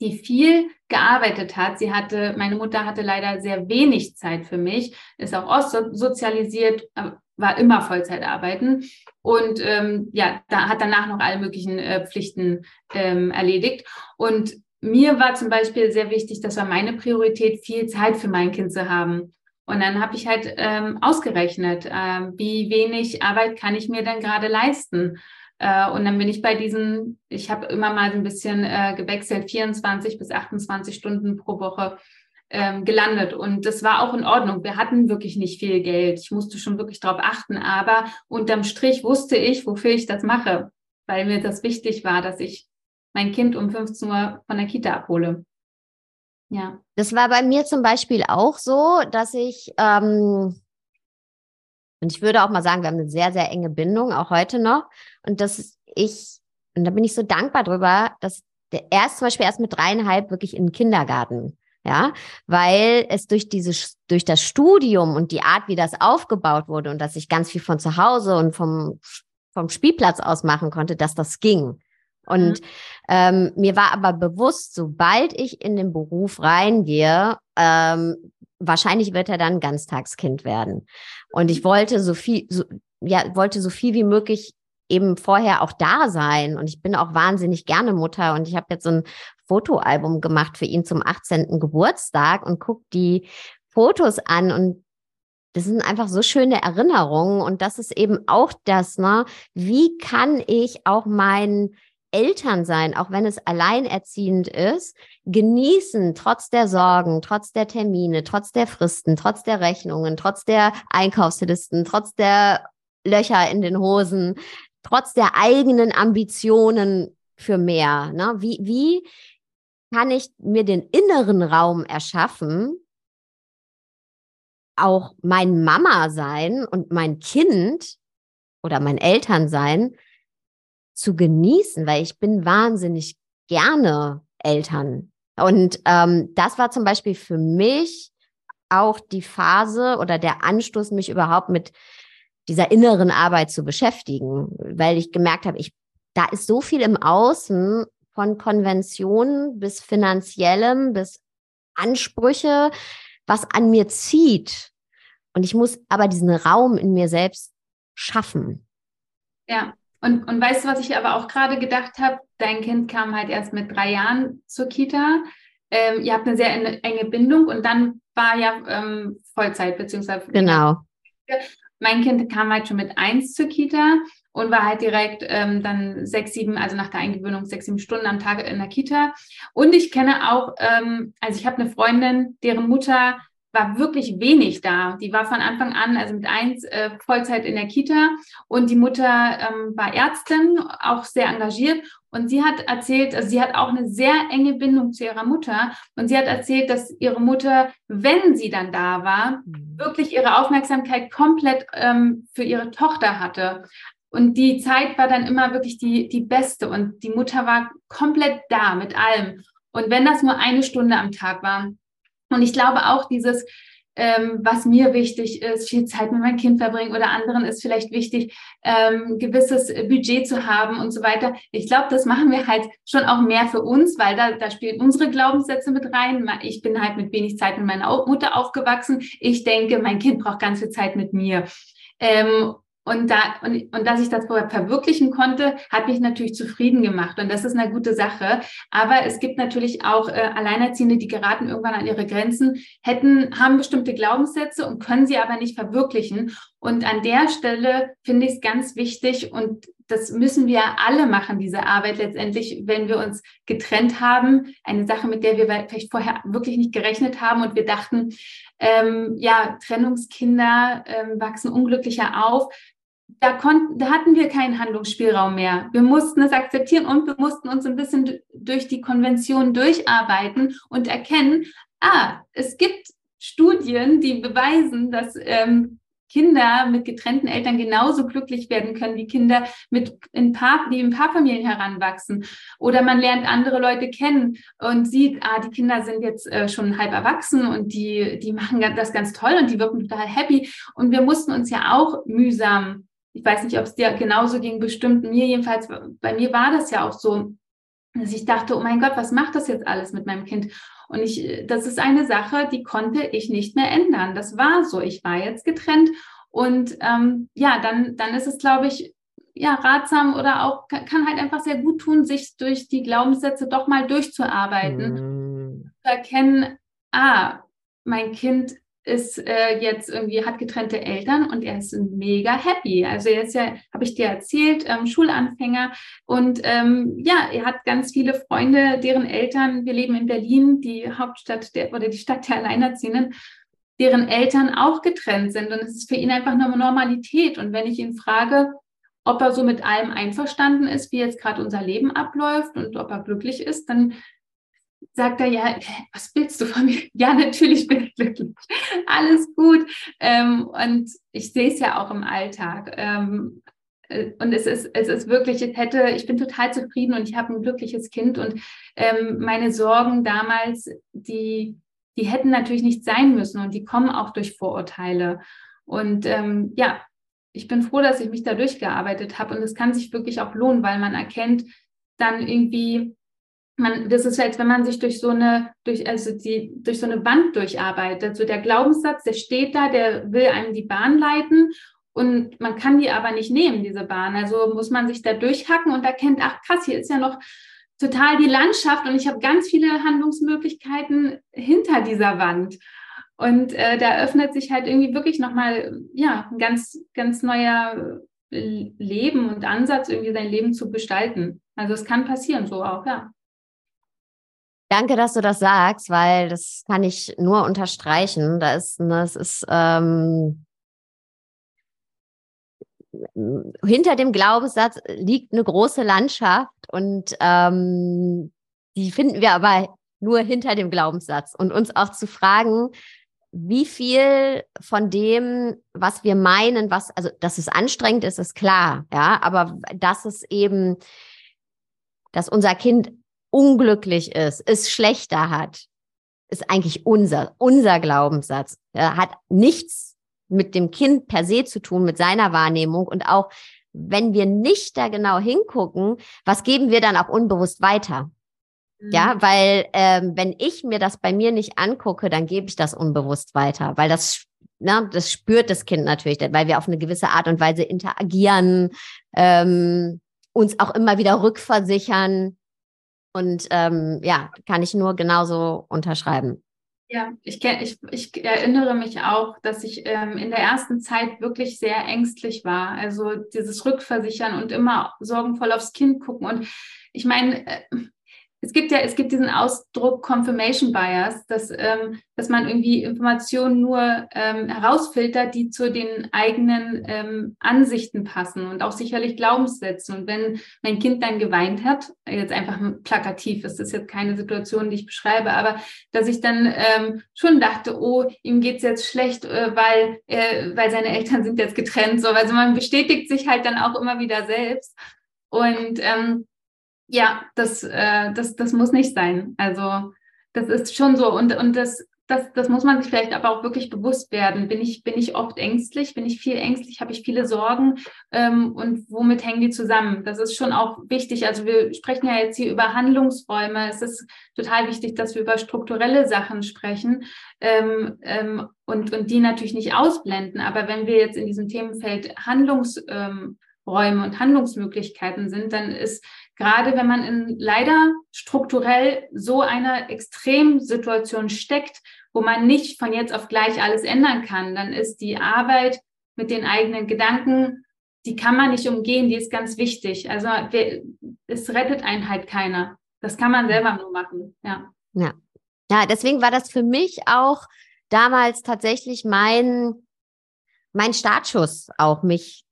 die viel gearbeitet hat. Sie hatte, meine Mutter hatte leider sehr wenig Zeit für mich, ist auch ostsozialisiert, äh, war immer Vollzeit arbeiten und ähm, ja, da hat danach noch alle möglichen äh, Pflichten ähm, erledigt. Und mir war zum Beispiel sehr wichtig, das war meine Priorität, viel Zeit für mein Kind zu haben. Und dann habe ich halt ähm, ausgerechnet, äh, wie wenig Arbeit kann ich mir denn gerade leisten. Äh, und dann bin ich bei diesen, ich habe immer mal so ein bisschen äh, gewechselt, 24 bis 28 Stunden pro Woche ähm, gelandet. Und das war auch in Ordnung. Wir hatten wirklich nicht viel Geld. Ich musste schon wirklich darauf achten. Aber unterm Strich wusste ich, wofür ich das mache, weil mir das wichtig war, dass ich mein Kind um 15 Uhr von der Kita abhole. Ja. Das war bei mir zum Beispiel auch so, dass ich, ähm, und ich würde auch mal sagen, wir haben eine sehr, sehr enge Bindung, auch heute noch. Und dass ich, und da bin ich so dankbar drüber, dass der erst zum Beispiel erst mit dreieinhalb wirklich in den Kindergarten ja, weil es durch dieses, durch das Studium und die Art, wie das aufgebaut wurde und dass ich ganz viel von zu Hause und vom, vom Spielplatz aus machen konnte, dass das ging. Und mhm. ähm, mir war aber bewusst, sobald ich in den Beruf reingehe, ähm, wahrscheinlich wird er dann Ganztagskind werden. Und ich wollte so viel, so, ja, wollte so viel wie möglich eben vorher auch da sein. Und ich bin auch wahnsinnig gerne Mutter. Und ich habe jetzt so ein Fotoalbum gemacht für ihn zum 18. Geburtstag und guck die Fotos an und das sind einfach so schöne Erinnerungen und das ist eben auch das, ne? Wie kann ich auch meinen Eltern sein, auch wenn es alleinerziehend ist, genießen, trotz der Sorgen, trotz der Termine, trotz der Fristen, trotz der Rechnungen, trotz der Einkaufslisten, trotz der Löcher in den Hosen, trotz der eigenen Ambitionen für mehr. Ne? Wie, wie kann ich mir den inneren Raum erschaffen, auch mein Mama sein und mein Kind oder mein Eltern sein zu genießen, weil ich bin wahnsinnig gerne Eltern. Und ähm, das war zum Beispiel für mich auch die Phase oder der Anstoß, mich überhaupt mit dieser inneren Arbeit zu beschäftigen, weil ich gemerkt habe, ich, da ist so viel im Außen von Konventionen bis finanziellem, bis Ansprüche, was an mir zieht. Und ich muss aber diesen Raum in mir selbst schaffen. Ja, und, und weißt du, was ich aber auch gerade gedacht habe? Dein Kind kam halt erst mit drei Jahren zur Kita. Ähm, ihr habt eine sehr enge Bindung und dann war ja ähm, Vollzeit beziehungsweise genau. Mein Kind kam halt schon mit eins zur Kita und war halt direkt ähm, dann sechs, sieben, also nach der Eingewöhnung sechs, sieben Stunden am Tag in der Kita. Und ich kenne auch, ähm, also ich habe eine Freundin, deren Mutter war wirklich wenig da. Die war von Anfang an, also mit eins, äh, Vollzeit in der Kita und die Mutter ähm, war Ärztin, auch sehr engagiert und sie hat erzählt, also sie hat auch eine sehr enge Bindung zu ihrer Mutter und sie hat erzählt, dass ihre Mutter, wenn sie dann da war, mhm. wirklich ihre Aufmerksamkeit komplett ähm, für ihre Tochter hatte. Und die Zeit war dann immer wirklich die, die beste und die Mutter war komplett da mit allem. Und wenn das nur eine Stunde am Tag war, und ich glaube auch dieses, ähm, was mir wichtig ist, viel Zeit mit meinem Kind verbringen oder anderen ist vielleicht wichtig, ähm, gewisses Budget zu haben und so weiter. Ich glaube, das machen wir halt schon auch mehr für uns, weil da, da spielen unsere Glaubenssätze mit rein. Ich bin halt mit wenig Zeit mit meiner Mutter aufgewachsen. Ich denke, mein Kind braucht ganz viel Zeit mit mir. Ähm, und, da, und, und dass ich das verwirklichen konnte, hat mich natürlich zufrieden gemacht. Und das ist eine gute Sache. Aber es gibt natürlich auch äh, Alleinerziehende, die geraten irgendwann an ihre Grenzen, hätten, haben bestimmte Glaubenssätze und können sie aber nicht verwirklichen. Und an der Stelle finde ich es ganz wichtig und das müssen wir alle machen, diese Arbeit letztendlich, wenn wir uns getrennt haben. Eine Sache, mit der wir vielleicht vorher wirklich nicht gerechnet haben und wir dachten, ähm, ja, Trennungskinder ähm, wachsen unglücklicher auf da, konnten, da hatten wir keinen Handlungsspielraum mehr. Wir mussten es akzeptieren und wir mussten uns ein bisschen durch die Konvention durcharbeiten und erkennen, ah, es gibt Studien, die beweisen, dass ähm, Kinder mit getrennten Eltern genauso glücklich werden können wie Kinder mit in Paar, die in Paarfamilien heranwachsen. Oder man lernt andere Leute kennen und sieht, ah, die Kinder sind jetzt äh, schon halb erwachsen und die, die machen das ganz toll und die wirken total happy. Und wir mussten uns ja auch mühsam ich weiß nicht, ob es dir genauso ging, bestimmt mir jedenfalls, bei mir war das ja auch so, dass ich dachte, oh mein Gott, was macht das jetzt alles mit meinem Kind? Und ich, das ist eine Sache, die konnte ich nicht mehr ändern. Das war so. Ich war jetzt getrennt und ähm, ja, dann, dann ist es, glaube ich, ja, ratsam oder auch kann halt einfach sehr gut tun, sich durch die Glaubenssätze doch mal durchzuarbeiten, mm. zu erkennen, ah, mein Kind ist äh, jetzt irgendwie, hat getrennte Eltern und er ist mega happy. Also er ist ja, habe ich dir erzählt, ähm, Schulanfänger und ähm, ja, er hat ganz viele Freunde, deren Eltern, wir leben in Berlin, die Hauptstadt der oder die Stadt der Alleinerziehenden, deren Eltern auch getrennt sind und es ist für ihn einfach nur Normalität. Und wenn ich ihn frage, ob er so mit allem einverstanden ist, wie jetzt gerade unser Leben abläuft und ob er glücklich ist, dann sagt er, ja, was willst du von mir? Ja, natürlich bin ich glücklich. Alles gut. Ähm, und ich sehe es ja auch im Alltag. Ähm, äh, und es ist, es ist wirklich, ich hätte, ich bin total zufrieden und ich habe ein glückliches Kind und ähm, meine Sorgen damals, die, die hätten natürlich nicht sein müssen und die kommen auch durch Vorurteile. Und ähm, ja, ich bin froh, dass ich mich da durchgearbeitet habe und es kann sich wirklich auch lohnen, weil man erkennt dann irgendwie, man, das ist jetzt, wenn man sich durch so eine, durch, also die, durch so eine Wand durcharbeitet. So der Glaubenssatz, der steht da, der will einem die Bahn leiten und man kann die aber nicht nehmen, diese Bahn. Also muss man sich da durchhacken und erkennt, ach krass, hier ist ja noch total die Landschaft und ich habe ganz viele Handlungsmöglichkeiten hinter dieser Wand. Und äh, da öffnet sich halt irgendwie wirklich nochmal, ja, ein ganz, ganz neuer Leben und Ansatz, irgendwie sein Leben zu gestalten. Also es kann passieren, so auch, ja. Danke, dass du das sagst, weil das kann ich nur unterstreichen. Da ist, das ne, ist ähm, hinter dem Glaubenssatz liegt eine große Landschaft und ähm, die finden wir aber nur hinter dem Glaubenssatz und uns auch zu fragen, wie viel von dem, was wir meinen, was, also, dass es anstrengend ist, ist klar, ja, aber dass es eben, dass unser Kind unglücklich ist, es schlechter hat, ist eigentlich unser, unser Glaubenssatz. Er hat nichts mit dem Kind per se zu tun, mit seiner Wahrnehmung und auch wenn wir nicht da genau hingucken, was geben wir dann auch unbewusst weiter? Ja, mhm. weil ähm, wenn ich mir das bei mir nicht angucke, dann gebe ich das unbewusst weiter, weil das, ne, das spürt das Kind natürlich, weil wir auf eine gewisse Art und Weise interagieren, ähm, uns auch immer wieder rückversichern. Und ähm, ja, kann ich nur genauso unterschreiben. Ja, ich, ich, ich erinnere mich auch, dass ich ähm, in der ersten Zeit wirklich sehr ängstlich war. Also dieses Rückversichern und immer sorgenvoll aufs Kind gucken. Und ich meine, äh, es gibt ja, es gibt diesen Ausdruck Confirmation Bias, dass, ähm, dass man irgendwie Informationen nur ähm, herausfiltert, die zu den eigenen ähm, Ansichten passen und auch sicherlich Glaubenssätze. Und wenn mein Kind dann geweint hat, jetzt einfach plakativ, ist das jetzt keine Situation, die ich beschreibe, aber dass ich dann ähm, schon dachte, oh, ihm geht's jetzt schlecht, äh, weil, äh, weil seine Eltern sind jetzt getrennt. So, also man bestätigt sich halt dann auch immer wieder selbst. Und ähm, ja, das, äh, das, das muss nicht sein. Also das ist schon so. Und, und das, das, das muss man sich vielleicht aber auch wirklich bewusst werden. Bin ich, bin ich oft ängstlich? Bin ich viel ängstlich? Habe ich viele Sorgen? Ähm, und womit hängen die zusammen? Das ist schon auch wichtig. Also wir sprechen ja jetzt hier über Handlungsräume. Es ist total wichtig, dass wir über strukturelle Sachen sprechen ähm, ähm, und, und die natürlich nicht ausblenden. Aber wenn wir jetzt in diesem Themenfeld Handlungsräume ähm, und Handlungsmöglichkeiten sind, dann ist gerade wenn man in leider strukturell so einer Extremsituation steckt, wo man nicht von jetzt auf gleich alles ändern kann, dann ist die Arbeit mit den eigenen Gedanken, die kann man nicht umgehen, die ist ganz wichtig. Also es rettet einen halt keiner. Das kann man selber nur machen, ja. Ja. Ja, deswegen war das für mich auch damals tatsächlich mein, mein Startschuss auch, mich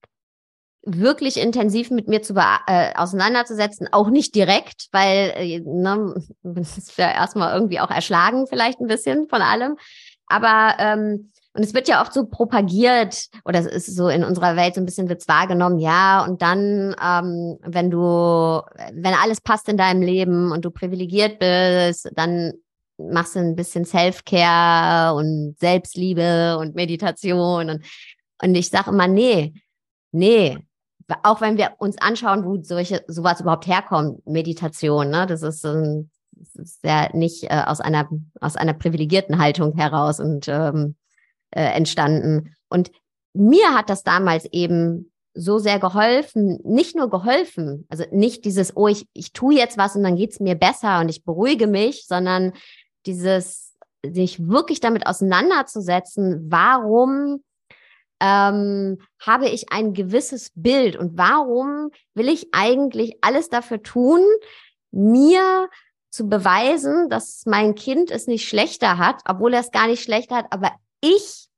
wirklich intensiv mit mir zu äh, auseinanderzusetzen, auch nicht direkt, weil äh, ne, das ist ja erstmal irgendwie auch erschlagen vielleicht ein bisschen von allem. Aber ähm, und es wird ja oft so propagiert, oder es ist so in unserer Welt so ein bisschen wird's wahrgenommen, ja, und dann, ähm, wenn du, wenn alles passt in deinem Leben und du privilegiert bist, dann machst du ein bisschen Self-Care und Selbstliebe und Meditation und, und ich sage immer, nee, nee, auch wenn wir uns anschauen, wo solche sowas überhaupt herkommt, Meditation, ne, das ist, ähm, ja nicht äh, aus einer aus einer privilegierten Haltung heraus und ähm, äh, entstanden. Und mir hat das damals eben so sehr geholfen, nicht nur geholfen, also nicht dieses, oh, ich, ich tue jetzt was und dann geht's mir besser und ich beruhige mich, sondern dieses, sich wirklich damit auseinanderzusetzen, warum ähm, habe ich ein gewisses Bild und warum will ich eigentlich alles dafür tun, mir zu beweisen, dass mein Kind es nicht schlechter hat, obwohl er es gar nicht schlechter hat, aber ich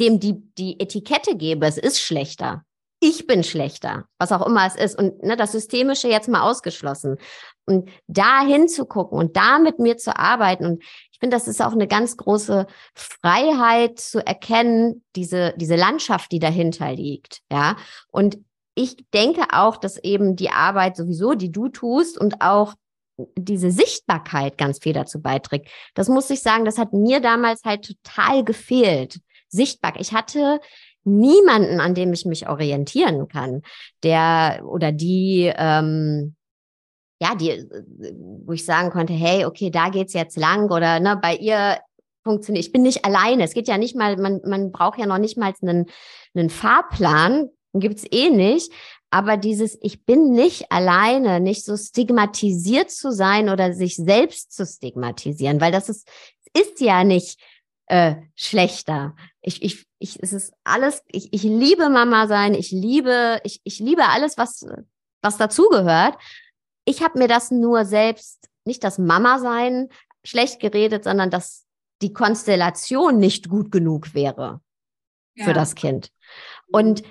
dem die, die Etikette gebe, es ist schlechter. Ich bin schlechter, was auch immer es ist. Und ne, das Systemische jetzt mal ausgeschlossen. Und da hinzugucken und da mit mir zu arbeiten. Und ich finde, das ist auch eine ganz große Freiheit zu erkennen, diese, diese Landschaft, die dahinter liegt. Ja. Und ich denke auch, dass eben die Arbeit sowieso, die du tust und auch diese Sichtbarkeit ganz viel dazu beiträgt. Das muss ich sagen, das hat mir damals halt total gefehlt. Sichtbar. Ich hatte niemanden, an dem ich mich orientieren kann, der oder die, ähm, ja, die, wo ich sagen konnte, hey, okay, da geht's jetzt lang oder ne, bei ihr funktioniert. Ich bin nicht alleine. Es geht ja nicht mal, man, man braucht ja noch nicht mal einen, einen Fahrplan, gibt's eh nicht. Aber dieses, ich bin nicht alleine, nicht so stigmatisiert zu sein oder sich selbst zu stigmatisieren, weil das ist, ist ja nicht äh, schlechter. Ich, ich, ich, es ist alles, ich, ich liebe Mama sein, ich liebe, ich, ich liebe alles, was, was dazugehört. Ich habe mir das nur selbst, nicht das Mama sein schlecht geredet, sondern dass die Konstellation nicht gut genug wäre ja. für das Kind. Und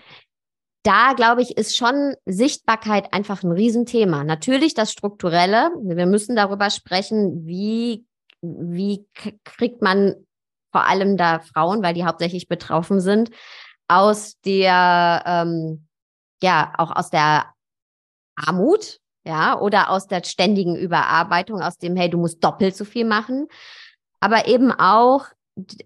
da glaube ich, ist schon Sichtbarkeit einfach ein Riesenthema. Natürlich das Strukturelle. Wir müssen darüber sprechen, wie, wie kriegt man vor allem da Frauen, weil die hauptsächlich betroffen sind, aus der, ähm, ja, auch aus der Armut, ja, oder aus der ständigen Überarbeitung, aus dem, hey, du musst doppelt so viel machen, aber eben auch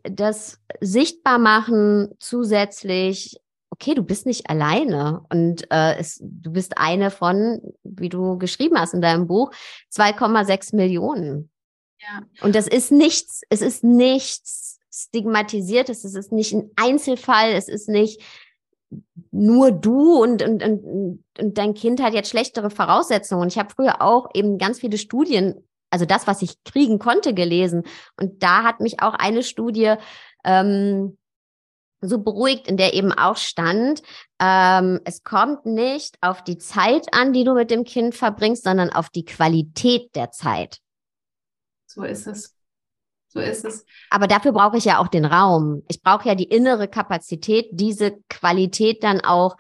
das Sichtbarmachen zusätzlich, okay, du bist nicht alleine und äh, es, du bist eine von, wie du geschrieben hast in deinem Buch, 2,6 Millionen. Ja. Und das ist nichts, es ist nichts Stigmatisiertes, es ist nicht ein Einzelfall, es ist nicht nur du und, und, und, und dein Kind hat jetzt schlechtere Voraussetzungen. Und ich habe früher auch eben ganz viele Studien, also das, was ich kriegen konnte, gelesen. Und da hat mich auch eine Studie ähm, so beruhigt, in der eben auch stand, ähm, es kommt nicht auf die Zeit an, die du mit dem Kind verbringst, sondern auf die Qualität der Zeit. So ist es. So ist es. Aber dafür brauche ich ja auch den Raum. Ich brauche ja die innere Kapazität, diese Qualität dann auch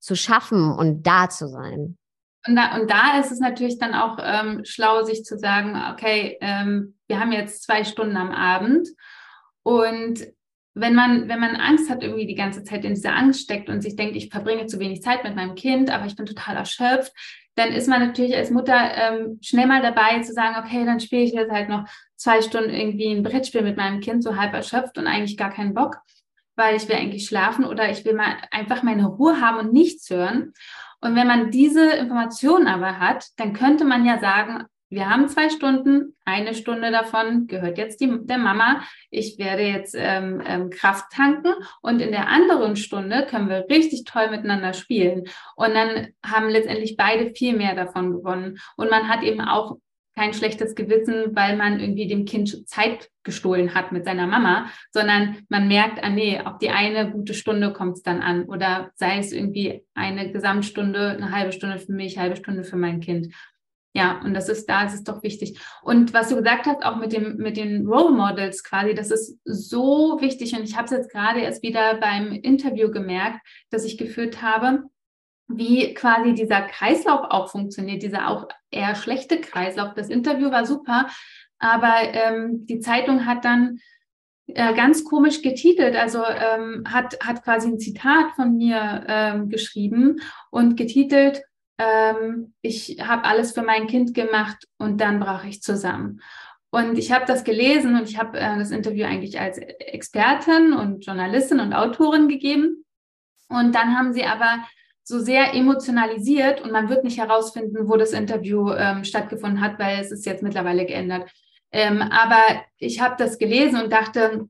zu schaffen und da zu sein. Und da, und da ist es natürlich dann auch ähm, schlau, sich zu sagen, okay, ähm, wir haben jetzt zwei Stunden am Abend und wenn man, wenn man Angst hat, irgendwie die ganze Zeit in dieser Angst steckt und sich denkt, ich verbringe zu wenig Zeit mit meinem Kind, aber ich bin total erschöpft, dann ist man natürlich als Mutter ähm, schnell mal dabei zu sagen, okay, dann spiele ich jetzt halt noch zwei Stunden irgendwie ein Brettspiel mit meinem Kind, so halb erschöpft und eigentlich gar keinen Bock, weil ich will eigentlich schlafen oder ich will mal einfach meine Ruhe haben und nichts hören. Und wenn man diese Informationen aber hat, dann könnte man ja sagen, wir haben zwei Stunden, eine Stunde davon gehört jetzt die, der Mama. Ich werde jetzt ähm, ähm, Kraft tanken und in der anderen Stunde können wir richtig toll miteinander spielen. Und dann haben letztendlich beide viel mehr davon gewonnen. Und man hat eben auch kein schlechtes Gewissen, weil man irgendwie dem Kind Zeit gestohlen hat mit seiner Mama, sondern man merkt, ah nee, auf die eine gute Stunde kommt es dann an oder sei es irgendwie eine Gesamtstunde, eine halbe Stunde für mich, halbe Stunde für mein Kind. Ja, und das ist da, ist doch wichtig. Und was du gesagt hast, auch mit dem, mit den Role Models quasi, das ist so wichtig. Und ich habe es jetzt gerade erst wieder beim Interview gemerkt, das ich geführt habe, wie quasi dieser Kreislauf auch funktioniert, dieser auch eher schlechte Kreislauf. Das Interview war super, aber ähm, die Zeitung hat dann äh, ganz komisch getitelt, also ähm, hat, hat quasi ein Zitat von mir ähm, geschrieben und getitelt, ähm, ich habe alles für mein Kind gemacht und dann brach ich zusammen. Und ich habe das gelesen und ich habe äh, das Interview eigentlich als Expertin und Journalistin und Autorin gegeben. Und dann haben sie aber so sehr emotionalisiert und man wird nicht herausfinden, wo das Interview ähm, stattgefunden hat, weil es ist jetzt mittlerweile geändert. Ähm, aber ich habe das gelesen und dachte,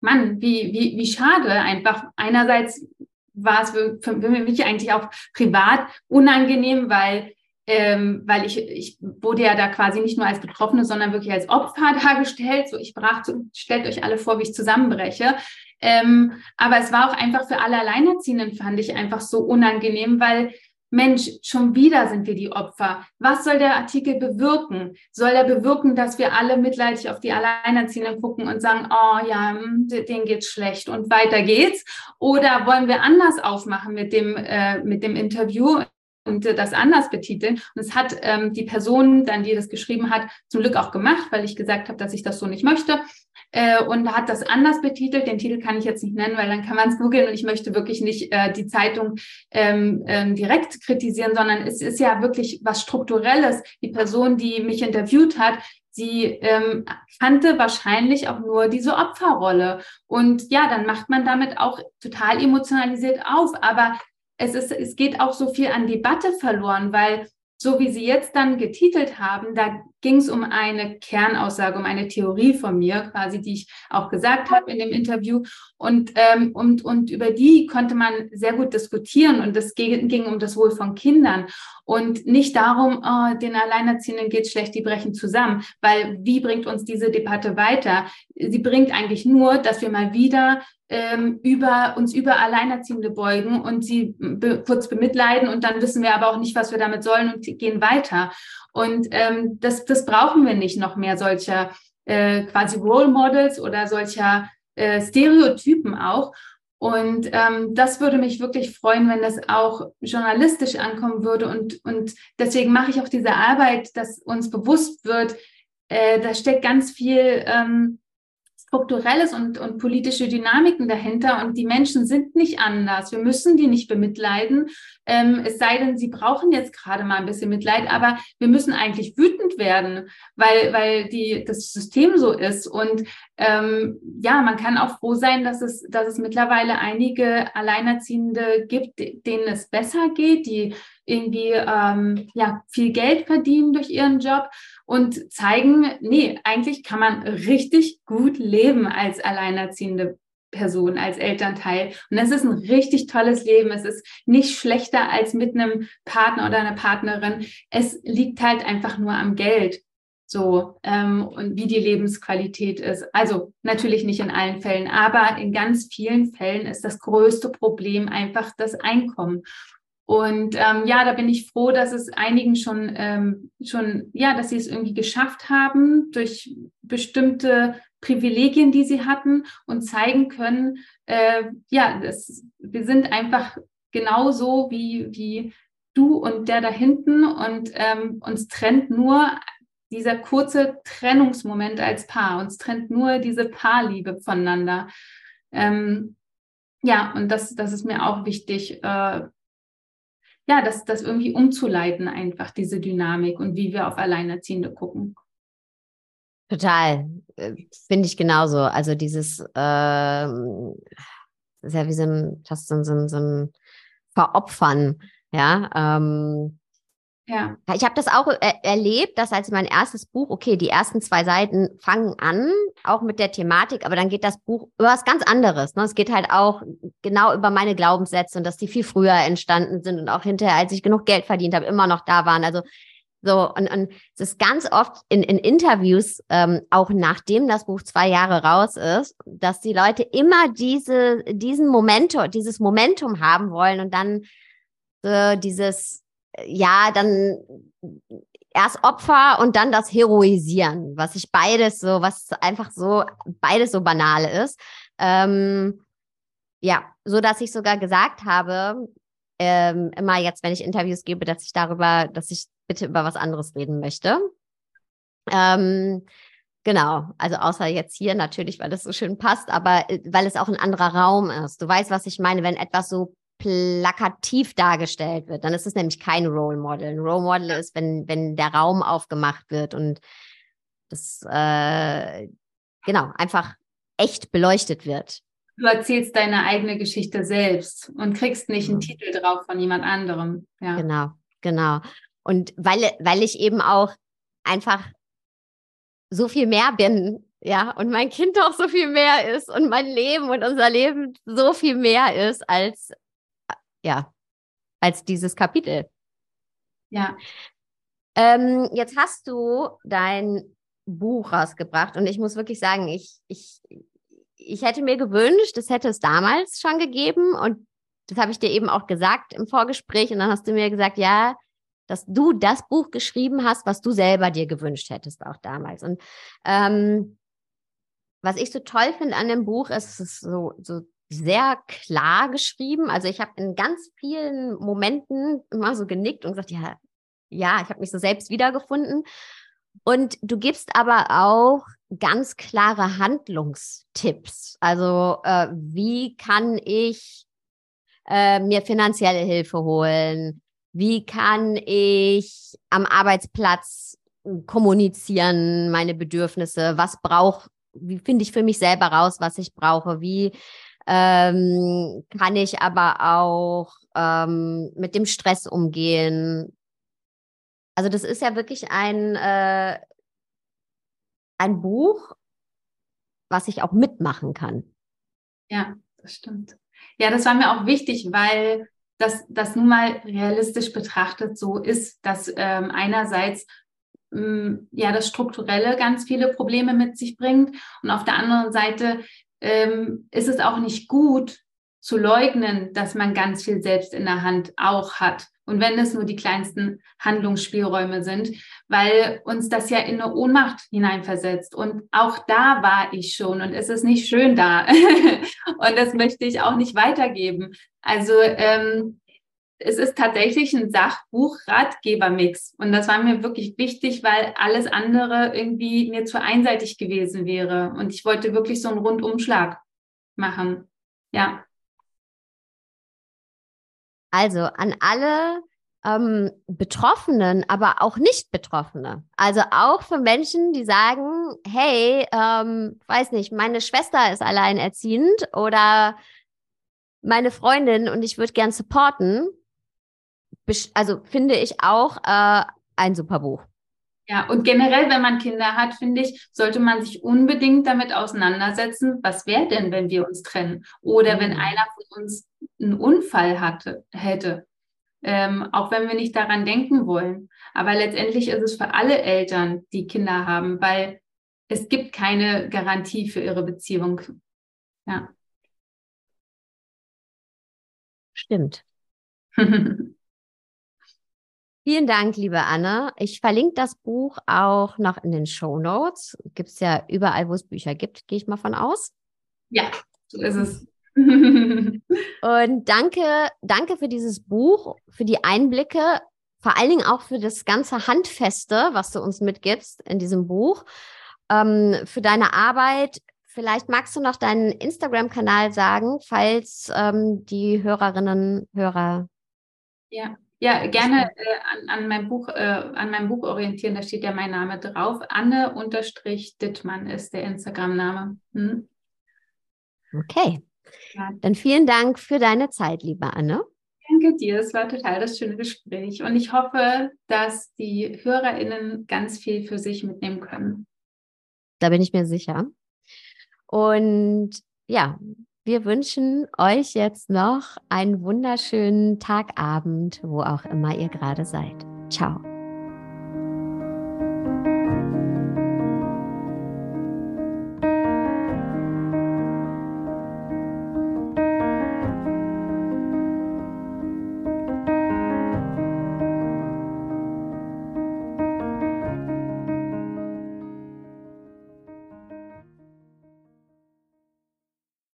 Mann, wie, wie, wie schade einfach. Einerseits war es für, für mich eigentlich auch privat unangenehm, weil ähm, weil ich, ich wurde ja da quasi nicht nur als Betroffene, sondern wirklich als Opfer dargestellt. So, ich brach, stellt euch alle vor, wie ich zusammenbreche. Ähm, aber es war auch einfach für alle Alleinerziehenden, fand ich einfach so unangenehm, weil Mensch, schon wieder sind wir die Opfer. Was soll der Artikel bewirken? Soll er bewirken, dass wir alle mitleidig auf die Alleinerziehenden gucken und sagen, oh ja, hm, denen geht's schlecht und weiter geht's? Oder wollen wir anders aufmachen mit dem, äh, mit dem Interview und das anders betiteln. Und es hat ähm, die Person dann, die das geschrieben hat, zum Glück auch gemacht, weil ich gesagt habe, dass ich das so nicht möchte. Äh, und hat das anders betitelt. Den Titel kann ich jetzt nicht nennen, weil dann kann man es googeln und ich möchte wirklich nicht äh, die Zeitung ähm, ähm, direkt kritisieren, sondern es ist ja wirklich was Strukturelles. Die Person, die mich interviewt hat, sie ähm, kannte wahrscheinlich auch nur diese Opferrolle. Und ja, dann macht man damit auch total emotionalisiert auf. Aber es, ist, es geht auch so viel an Debatte verloren, weil so wie Sie jetzt dann getitelt haben, da ging es um eine Kernaussage, um eine Theorie von mir, quasi, die ich auch gesagt habe in dem Interview. Und, ähm, und, und über die konnte man sehr gut diskutieren. Und es ging, ging um das Wohl von Kindern und nicht darum, oh, den Alleinerziehenden geht schlecht, die brechen zusammen. Weil wie bringt uns diese Debatte weiter? Sie bringt eigentlich nur, dass wir mal wieder ähm, über uns über Alleinerziehende beugen und sie be kurz bemitleiden und dann wissen wir aber auch nicht, was wir damit sollen und gehen weiter. Und ähm, das, das brauchen wir nicht noch mehr solcher äh, quasi Role Models oder solcher äh, Stereotypen auch. Und ähm, das würde mich wirklich freuen, wenn das auch journalistisch ankommen würde. Und, und deswegen mache ich auch diese Arbeit, dass uns bewusst wird, äh, da steckt ganz viel ähm, strukturelles und, und politische Dynamiken dahinter und die Menschen sind nicht anders. Wir müssen die nicht bemitleiden, ähm, es sei denn, sie brauchen jetzt gerade mal ein bisschen Mitleid, aber wir müssen eigentlich wütend werden, weil, weil die, das System so ist. Und ähm, ja, man kann auch froh sein, dass es, dass es mittlerweile einige Alleinerziehende gibt, denen es besser geht, die irgendwie ähm, ja, viel Geld verdienen durch ihren Job und zeigen, nee, eigentlich kann man richtig gut leben als alleinerziehende Person, als Elternteil. Und das ist ein richtig tolles Leben. Es ist nicht schlechter als mit einem Partner oder einer Partnerin. Es liegt halt einfach nur am Geld. So, ähm, und wie die Lebensqualität ist. Also natürlich nicht in allen Fällen, aber in ganz vielen Fällen ist das größte Problem einfach das Einkommen. Und ähm, ja, da bin ich froh, dass es einigen schon, ähm, schon, ja, dass sie es irgendwie geschafft haben durch bestimmte Privilegien, die sie hatten und zeigen können, äh, ja, das, wir sind einfach genauso wie, wie du und der da hinten und ähm, uns trennt nur dieser kurze Trennungsmoment als Paar, uns trennt nur diese Paarliebe voneinander. Ähm, ja, und das, das ist mir auch wichtig, äh, ja, das, das irgendwie umzuleiten, einfach diese Dynamik und wie wir auf Alleinerziehende gucken. Total, äh, finde ich genauso. Also dieses, äh, ist ja wie so ein, fast so, so, so ein Veropfern, ja. Ähm, ja. Ich habe das auch er erlebt, dass als mein erstes Buch, okay, die ersten zwei Seiten fangen an, auch mit der Thematik, aber dann geht das Buch über was ganz anderes. Ne? Es geht halt auch genau über meine Glaubenssätze und dass die viel früher entstanden sind und auch hinterher, als ich genug Geld verdient habe, immer noch da waren. Also so, und, und es ist ganz oft in, in Interviews, ähm, auch nachdem das Buch zwei Jahre raus ist, dass die Leute immer diese, diesen Momentum, dieses Momentum haben wollen und dann äh, dieses ja, dann erst Opfer und dann das Heroisieren, was ich beides so, was einfach so, beides so banal ist. Ähm, ja, so dass ich sogar gesagt habe, ähm, immer jetzt, wenn ich Interviews gebe, dass ich darüber, dass ich bitte über was anderes reden möchte. Ähm, genau, also außer jetzt hier natürlich, weil das so schön passt, aber äh, weil es auch ein anderer Raum ist. Du weißt, was ich meine, wenn etwas so plakativ dargestellt wird, dann ist es nämlich kein Role Model. Ein Role Model ist, wenn, wenn der Raum aufgemacht wird und das, äh, genau, einfach echt beleuchtet wird. Du erzählst deine eigene Geschichte selbst und kriegst nicht einen Titel drauf von jemand anderem. Ja. Genau, genau. Und weil, weil ich eben auch einfach so viel mehr bin, ja, und mein Kind auch so viel mehr ist und mein Leben und unser Leben so viel mehr ist als ja, als dieses Kapitel. Ja. Ähm, jetzt hast du dein Buch rausgebracht und ich muss wirklich sagen, ich, ich, ich hätte mir gewünscht, das hätte es damals schon gegeben und das habe ich dir eben auch gesagt im Vorgespräch und dann hast du mir gesagt, ja, dass du das Buch geschrieben hast, was du selber dir gewünscht hättest, auch damals. Und ähm, was ich so toll finde an dem Buch ist, es ist so, so sehr klar geschrieben. Also ich habe in ganz vielen Momenten immer so genickt und gesagt, ja, ja, ich habe mich so selbst wiedergefunden. Und du gibst aber auch ganz klare Handlungstipps. Also äh, wie kann ich äh, mir finanzielle Hilfe holen? Wie kann ich am Arbeitsplatz kommunizieren, meine Bedürfnisse? Was brauche, wie finde ich für mich selber raus, was ich brauche? Wie ähm, kann ich aber auch ähm, mit dem Stress umgehen? Also das ist ja wirklich ein, äh, ein Buch, was ich auch mitmachen kann. Ja, das stimmt. Ja, das war mir auch wichtig, weil dass das nun mal realistisch betrachtet so ist, dass ähm, einerseits ähm, ja das Strukturelle ganz viele Probleme mit sich bringt und auf der anderen Seite ähm, ist es auch nicht gut zu leugnen, dass man ganz viel selbst in der Hand auch hat. Und wenn es nur die kleinsten Handlungsspielräume sind, weil uns das ja in eine Ohnmacht hineinversetzt. Und auch da war ich schon und es ist nicht schön da. und das möchte ich auch nicht weitergeben. Also ähm, es ist tatsächlich ein Sachbuch-Ratgeber-Mix. Und das war mir wirklich wichtig, weil alles andere irgendwie mir zu einseitig gewesen wäre. Und ich wollte wirklich so einen Rundumschlag machen. Ja. Also an alle ähm, Betroffenen, aber auch nicht Betroffene. Also auch für Menschen, die sagen, hey, ähm, weiß nicht, meine Schwester ist alleinerziehend oder meine Freundin und ich würde gern supporten. Also finde ich auch äh, ein super Buch. Ja, und generell, wenn man Kinder hat, finde ich, sollte man sich unbedingt damit auseinandersetzen, was wäre denn, wenn wir uns trennen? Oder mhm. wenn einer von uns einen Unfall hatte, hätte. Ähm, auch wenn wir nicht daran denken wollen. Aber letztendlich ist es für alle Eltern, die Kinder haben, weil es gibt keine Garantie für ihre Beziehung. Ja. Stimmt. Vielen Dank, liebe Anne. Ich verlinke das Buch auch noch in den Show Notes. Gibt es ja überall, wo es Bücher gibt, gehe ich mal von aus. Ja, so ist es. Und danke, danke für dieses Buch, für die Einblicke, vor allen Dingen auch für das ganze Handfeste, was du uns mitgibst in diesem Buch, ähm, für deine Arbeit. Vielleicht magst du noch deinen Instagram-Kanal sagen, falls ähm, die Hörerinnen, Hörer ja. Ja, gerne äh, an, an, mein Buch, äh, an meinem Buch orientieren, da steht ja mein Name drauf. Anne-Dittmann ist der Instagram-Name. Hm? Okay. Ja. Dann vielen Dank für deine Zeit, liebe Anne. Danke dir, es war total das schöne Gespräch. Und ich hoffe, dass die HörerInnen ganz viel für sich mitnehmen können. Da bin ich mir sicher. Und ja, wir wünschen euch jetzt noch einen wunderschönen Tagabend, wo auch immer ihr gerade seid. Ciao.